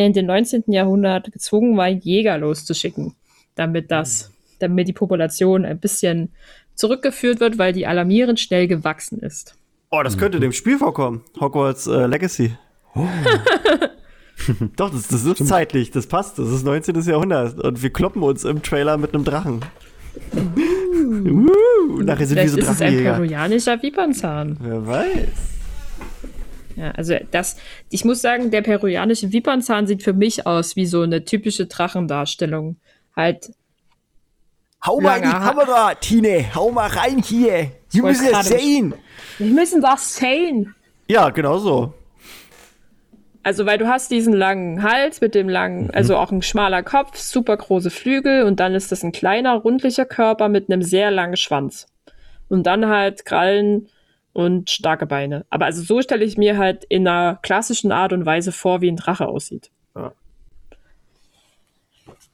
in den 19. Jahrhundert gezwungen war, Jäger loszuschicken, damit das, damit die Population ein bisschen zurückgeführt wird, weil die alarmierend schnell gewachsen ist. Oh, das könnte dem Spiel vorkommen. Hogwarts äh, Legacy. Doch, das, das ist zeitlich, das passt. Das ist 19. Jahrhundert. Und wir kloppen uns im Trailer mit einem Drachen. Uh, nachher sind wir Vielleicht so ist es ein Drachenjäger. peruanischer Vipernzahn. Wer weiß. Ja, also das, ich muss sagen, der peruanische Vipernzahn sieht für mich aus wie so eine typische Drachendarstellung. Halt, Hau mal in die Ha- Kamera, Tine. Hau mal rein hier. Wollte müssen gerade- sehen. wir müssen das sehen. Ja, genau so. Also, weil du hast diesen langen Hals mit dem langen, also auch ein schmaler Kopf, super große Flügel und dann ist das ein kleiner, rundlicher Körper mit einem sehr langen Schwanz. Und dann halt Krallen und starke Beine. Aber also so stelle ich mir halt in einer klassischen Art und Weise vor, wie ein Drache aussieht.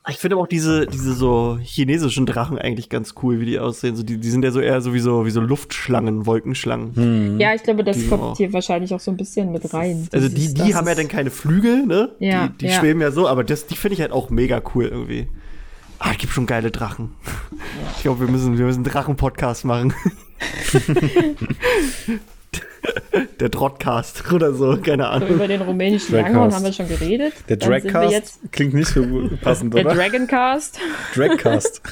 Ich finde aber auch diese, diese so chinesischen Drachen eigentlich ganz cool, wie die aussehen. So, die, die sind ja so eher so wie so, wie so Luftschlangen, Wolkenschlangen. Ja, ich glaube, das Die kommt auch. hier wahrscheinlich auch so ein bisschen mit rein. Also Dieses- die, die das haben ja dann keine Flügel, ne? Ja, die die ja. schweben ja so, aber das, die finde ich halt auch mega cool irgendwie. Ah, es gibt schon geile Drachen. Ich glaube, wir müssen, wir müssen einen Drachen-Podcast machen. Der Drottcast oder so, keine So, Ahnung. über den rumänischen. Langhorn haben wir schon geredet. Der Dragcast klingt nicht so passend, der oder? Dragoncast. Dragcast.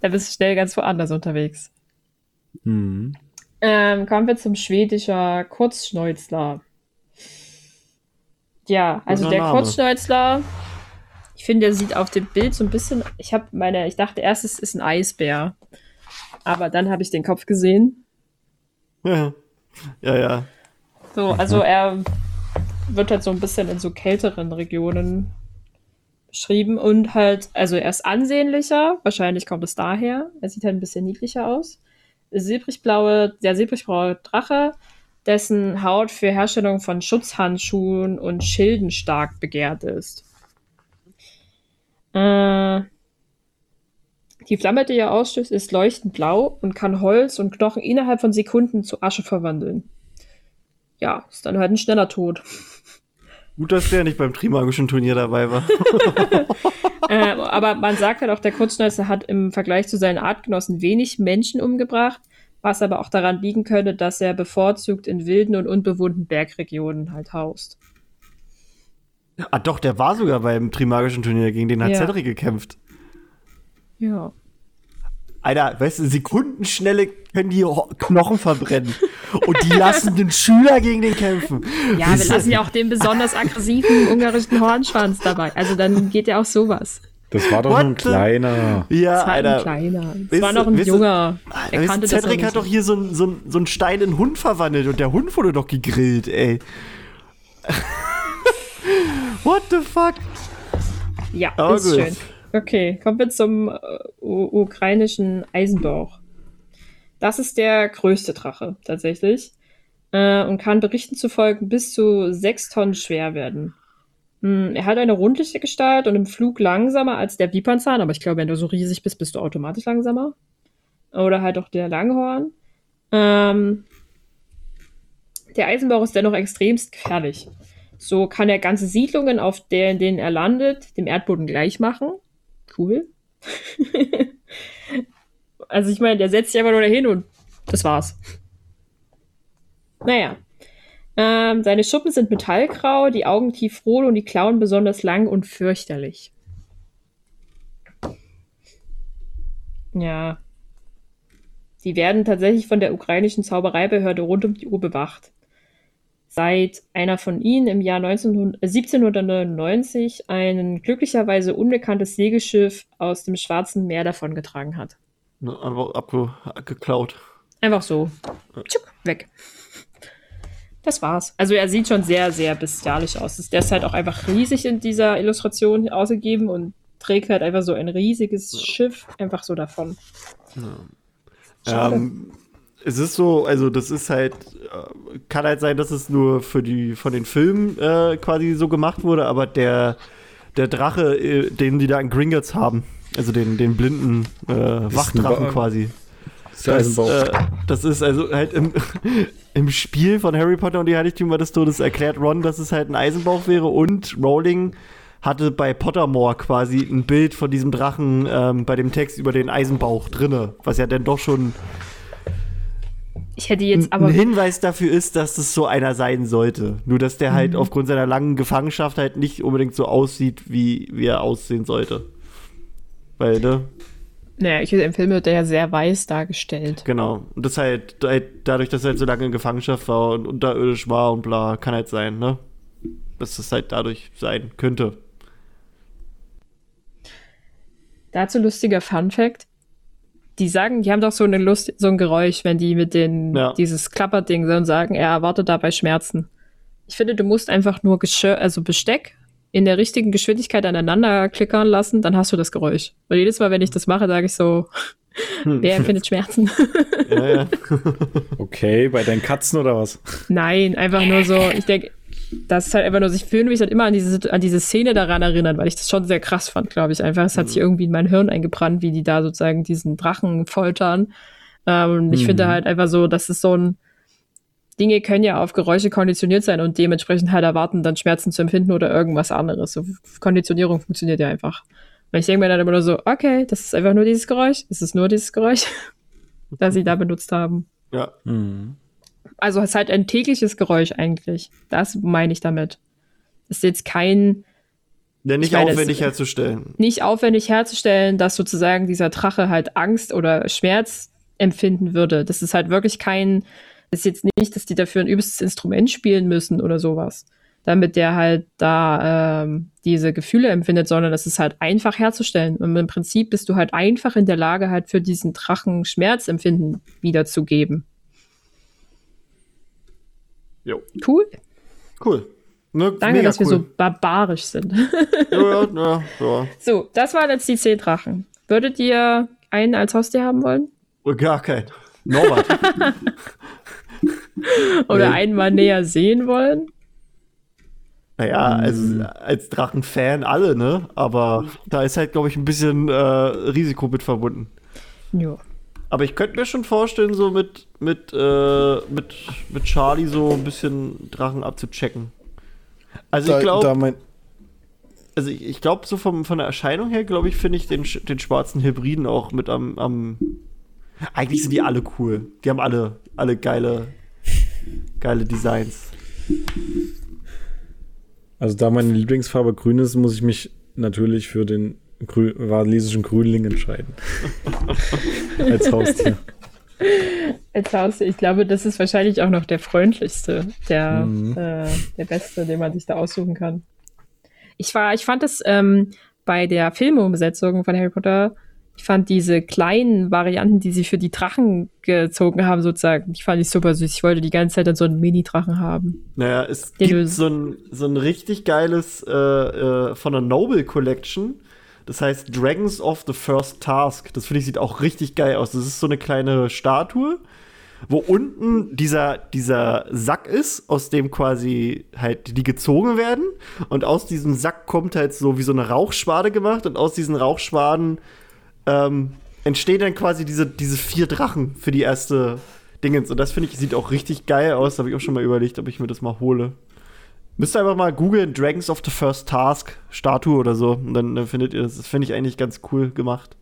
Da bist du schnell ganz woanders unterwegs. hm. Ähm, kommen wir zum schwedischer Kurzschnäuzler. Ja, also Guter der Name. Ich finde, der sieht auf dem Bild so ein bisschen, ich habe meine, ich dachte erst, es ist ein Eisbär. Aber dann habe ich den Kopf gesehen. Ja, ja. ja. So, also er wird halt so ein bisschen in so kälteren Regionen beschrieben und halt, also er ist ansehnlicher, wahrscheinlich kommt es daher. Er sieht halt ein bisschen niedlicher aus. Silbrigblaue, der silbrigbraue Drache, dessen Haut für Herstellung von Schutzhandschuhen und Schilden stark begehrt ist. Äh, die Flamme, die er ausstößt, ist leuchtend blau und kann Holz und Knochen innerhalb von Sekunden zu Asche verwandeln ja, ist dann halt ein schneller Tod. Gut, dass der nicht beim Trimagischen Turnier dabei war. äh, aber man sagt halt auch, der Kurzschnäuzer hat im Vergleich zu seinen Artgenossen wenig Menschen umgebracht, was aber auch daran liegen könnte, dass er bevorzugt in wilden und unbewohnten Bergregionen halt haust. Ah, doch, der war sogar beim Trimagischen Turnier, gegen den hat Ja. Cedric gekämpft. Ja. Alter, weißt du, Sekundenschnelle können die Knochen verbrennen. Und die lassen den Schüler gegen den kämpfen. Ja, wir Weißt lassen ja auch den besonders aggressiven ungarischen Hornschwanz dabei. Also dann geht ja auch sowas. Das war doch What nur ein the- Ja, Das war ein Alter. kleiner. Es Wisst war noch ein ihr- junger. Er weißt kannte das Cedric hat doch hier so einen so so einen Stein in Hund verwandelt und der Hund wurde doch gegrillt, ey. What the fuck? Ja, Aber ist gut. schön. Okay, kommen wir zum äh, ukrainischen Eisenbauch. Das ist der größte Drache tatsächlich äh, und kann Berichten zufolge bis zu sechs Tonnen schwer werden. Hm, er hat eine rundliche Gestalt und im Flug langsamer als der Vipernzahn, aber ich glaube, wenn du so riesig bist, bist du automatisch langsamer. Oder halt auch der Langhorn. Ähm, der Eisenbauch ist dennoch extremst gefährlich. So kann er ganze Siedlungen, auf der, in denen er landet, dem Erdboden gleich machen. Cool. also ich meine, der setzt sich einfach nur dahin und das war's. Naja. Ähm, seine Schuppen sind metallgrau, die Augen tiefrot und die Klauen besonders lang und fürchterlich. Ja. Die werden tatsächlich von der ukrainischen Zaubereibehörde rund um die Uhr bewacht. Seit einer von ihnen im Jahr 1900, äh, 1799 ein glücklicherweise unbekanntes Segelschiff aus dem Schwarzen Meer davongetragen hat. Ne, Einfach abge abgeklaut. Einfach so. Tschuck, weg. Das war's. Also er sieht schon sehr, sehr bestialisch aus. Der ist halt auch einfach riesig in dieser Illustration ausgegeben und trägt halt einfach so ein riesiges Schiff einfach so davon. Schade. Ähm, es ist so, also das ist halt, äh, kann halt sein, dass es nur für die von den Filmen äh, quasi so gemacht wurde, aber der, der Drache, äh, den die da in Gringotts haben, also den, den blinden äh, Wachdrachen quasi. Das äh, das ist also halt im, im Spiel von Harry Potter und die Heiligtümer des Todes erklärt Ron, dass es halt ein Eisenbauch wäre und Rowling hatte bei Pottermore quasi ein Bild von diesem Drachen ähm, bei dem Text über den Eisenbauch drinne, was ja dann doch schon Ich hätte jetzt ein aber. Hinweis dafür ist, dass es so einer sein sollte. Nur, dass der Mhm. halt aufgrund seiner langen Gefangenschaft halt nicht unbedingt so aussieht, wie, wie er aussehen sollte. Weil, ne? Naja, ich, im Film wird er ja sehr weiß dargestellt. Genau. Und das halt, halt dadurch, dass er halt so lange in Gefangenschaft war und unterirdisch war und bla, kann halt sein, ne? Dass das halt dadurch sein könnte. Dazu lustiger Fun Fact. Die sagen, die haben doch so, eine Lust, so ein Geräusch, wenn die mit den, Ja. dieses Klapperding so und sagen, er erwartet dabei Schmerzen. Ich finde, du musst einfach nur Geschirr, also Besteck in der richtigen Geschwindigkeit aneinander klickern lassen, dann hast du das Geräusch. Und jedes Mal, wenn ich das mache, sage ich so, Hm. wer empfindet Schmerzen? Ja, ja. Okay, bei deinen Katzen oder was? Nein, einfach nur so, ich denke, das ist halt einfach nur, ich fühle mich halt immer an diese, an diese Szene daran erinnern, weil ich das schon sehr krass fand, glaube ich. Einfach, es hat sich irgendwie in mein Hirn eingebrannt, wie die da sozusagen diesen Drachen foltern. Ähm, und ich Mhm. finde halt einfach so, das ist so ein, Dinge können ja auf Geräusche konditioniert sein und dementsprechend halt erwarten, dann Schmerzen zu empfinden oder irgendwas anderes. So, Konditionierung funktioniert ja einfach. Und ich denke mir dann immer nur so, okay, das ist einfach nur dieses Geräusch. Es ist nur dieses Geräusch, das sie da benutzt haben. ja. Mhm. Also es ist halt ein tägliches Geräusch eigentlich. Das meine ich damit. Ist jetzt kein, ja nicht Ich meine, aufwendig es- herzustellen. nicht aufwendig herzustellen, dass sozusagen dieser Drache halt Angst oder Schmerz empfinden würde. Das ist halt wirklich kein, das ist jetzt nicht, dass die dafür ein übelstes Instrument spielen müssen oder sowas, damit der halt da ähm, diese Gefühle empfindet, sondern das ist halt einfach herzustellen. Und im Prinzip bist du halt einfach in der Lage, halt für diesen Drachen Schmerzempfinden wiederzugeben. Jo. Cool. Cool. Ne, Danke, dass wir cool. so barbarisch sind. Ja, ja, ja. So, das waren jetzt die zehn Drachen. Würdet ihr einen als Haustier haben wollen? Oh, Gar kein. Norbert. Oder Nee. einen mal näher sehen wollen? naja, also als Drachenfan alle, ne? Aber da ist halt, glaube ich, ein bisschen äh, Risiko mit verbunden. Ja. Aber ich könnte mir schon vorstellen, so mit, mit, äh, mit, mit Charlie so ein bisschen Drachen abzuchecken. Also Da, ich glaube, also ich, ich glaube, so vom, von der Erscheinung her, glaube ich, finde ich den, den schwarzen Hybriden auch mit am, am. Eigentlich sind die alle cool. Die haben alle, alle geile, geile Designs. also da meine Lieblingsfarbe grün ist, muss ich mich natürlich für den grü walisischen Grünling entscheiden. Als Haustier. Haustier, ich glaube, das ist wahrscheinlich auch noch der freundlichste, der, Mhm. äh, der beste, den man sich da aussuchen kann. Ich war, ich fand es ähm, bei der Filmumsetzung von Harry Potter Ich fand diese kleinen Varianten, die sie für die Drachen gezogen haben, sozusagen, die fand ich super süß. Ich wollte die ganze Zeit dann so einen Mini-Drachen haben. Naja, es Den gibt so ein, so ein richtig geiles äh, äh, von der Noble Collection. Das heißt Dragons of the First Task. Das finde ich sieht auch richtig geil aus. Das ist so eine kleine Statue, wo unten dieser, dieser Sack ist, aus dem quasi halt die gezogen werden. Und aus diesem Sack kommt halt so wie so eine Rauchschwade gemacht. Und aus diesen Rauchschwaden ähm, entstehen dann quasi diese, diese vier Drachen für die erste Dingens. Und das finde ich, sieht auch richtig geil aus. Da habe ich auch schon mal überlegt, ob ich mir das mal hole. Müsst ihr einfach mal googeln, Dragons of the First Task, Statue oder so. Und dann findet ihr das. Das finde ich eigentlich ganz cool gemacht.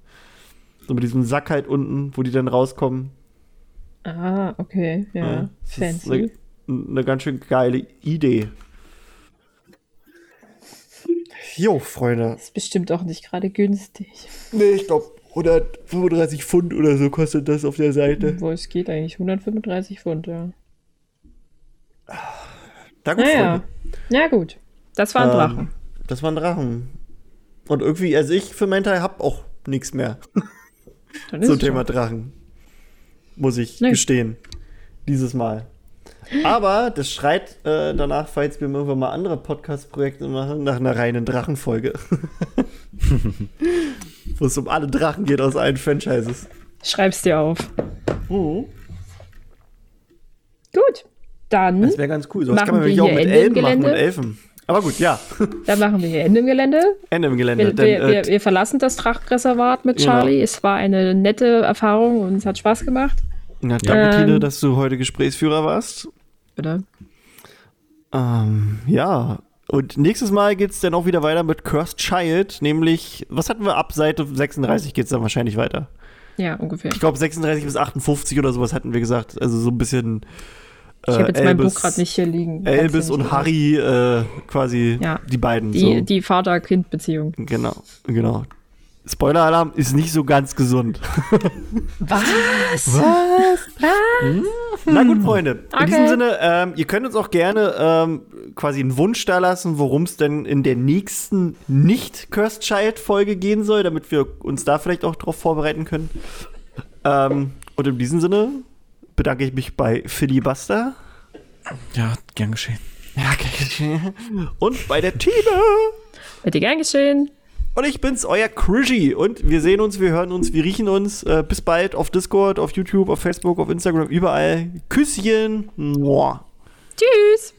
So mit diesem Sack halt unten, wo die dann rauskommen. Ah, okay, ja. Ja, Fancy. Eine, eine ganz schön geile Idee. Jo, Freunde. Ist bestimmt auch nicht gerade günstig. Nee, ich glaube 135 Pfund oder so kostet das auf der Seite. Wo es geht eigentlich 135 Pfund, ja. Da gut, Naja. Freunde. Ja, gut. Das war ein Drachen. Ähm, das waren Drachen. Und irgendwie, also ich für meinen Teil hab auch nichts mehr zum Thema so. Drachen. Muss ich Nee. gestehen. Dieses Mal. Aber das schreit äh, danach, falls wir irgendwann mal andere Podcast-Projekte machen, nach einer reinen Drachenfolge. Wo es um alle Drachen geht aus allen Franchises. Schreib's dir auf. Mhm. Gut. Dann, Das wäre ganz cool. So was Machen kann man wir nämlich auch mit Ende Elben machen und? Elfen. Aber gut, ja. dann machen wir hier Ende im Gelände. Ende im Gelände. Wir, Denn, wir, wir, äh, wir verlassen das Drachenreservat mit Genau. Charlie. Es war eine nette Erfahrung und es hat Spaß gemacht. na, danke, Ähm. Tine, dass du heute Gesprächsführer warst. Bitte. Ähm, ja. Und nächstes Mal geht es dann auch wieder weiter mit Cursed Child, nämlich, was hatten wir ab Seite 36 geht es dann wahrscheinlich weiter. Ja, ungefähr. Ich glaube 36 bis 58 oder sowas hatten wir gesagt. Also so ein bisschen. Ich habe jetzt mein Elvis- Buch gerade nicht hier liegen. Elvis und Harry äh, quasi Ja. die beiden. Die, so. die Vater-Kind-Beziehung. Genau, genau. Spoiler-Alarm ist nicht so ganz gesund. Was? Was? Was? Na gut, Freunde. In Okay. diesem Sinne, ähm, ihr könnt uns auch gerne ähm, quasi einen Wunsch da lassen, worum es denn in der nächsten nicht-Cursed Child-Folge gehen soll, damit wir uns da vielleicht auch drauf vorbereiten können. Ähm, und in diesem Sinne bedanke ich mich bei Filibuster. Ja, gern geschehen. Ja, okay. Und bei der Tine. Hätte gern geschehen. Und ich bin's, euer Krishy. Und wir sehen uns, wir hören uns, wir riechen uns. Äh, bis bald auf Discord, auf YouTube, auf Facebook, auf Instagram, überall. Küsschen. Mua. Tschüss.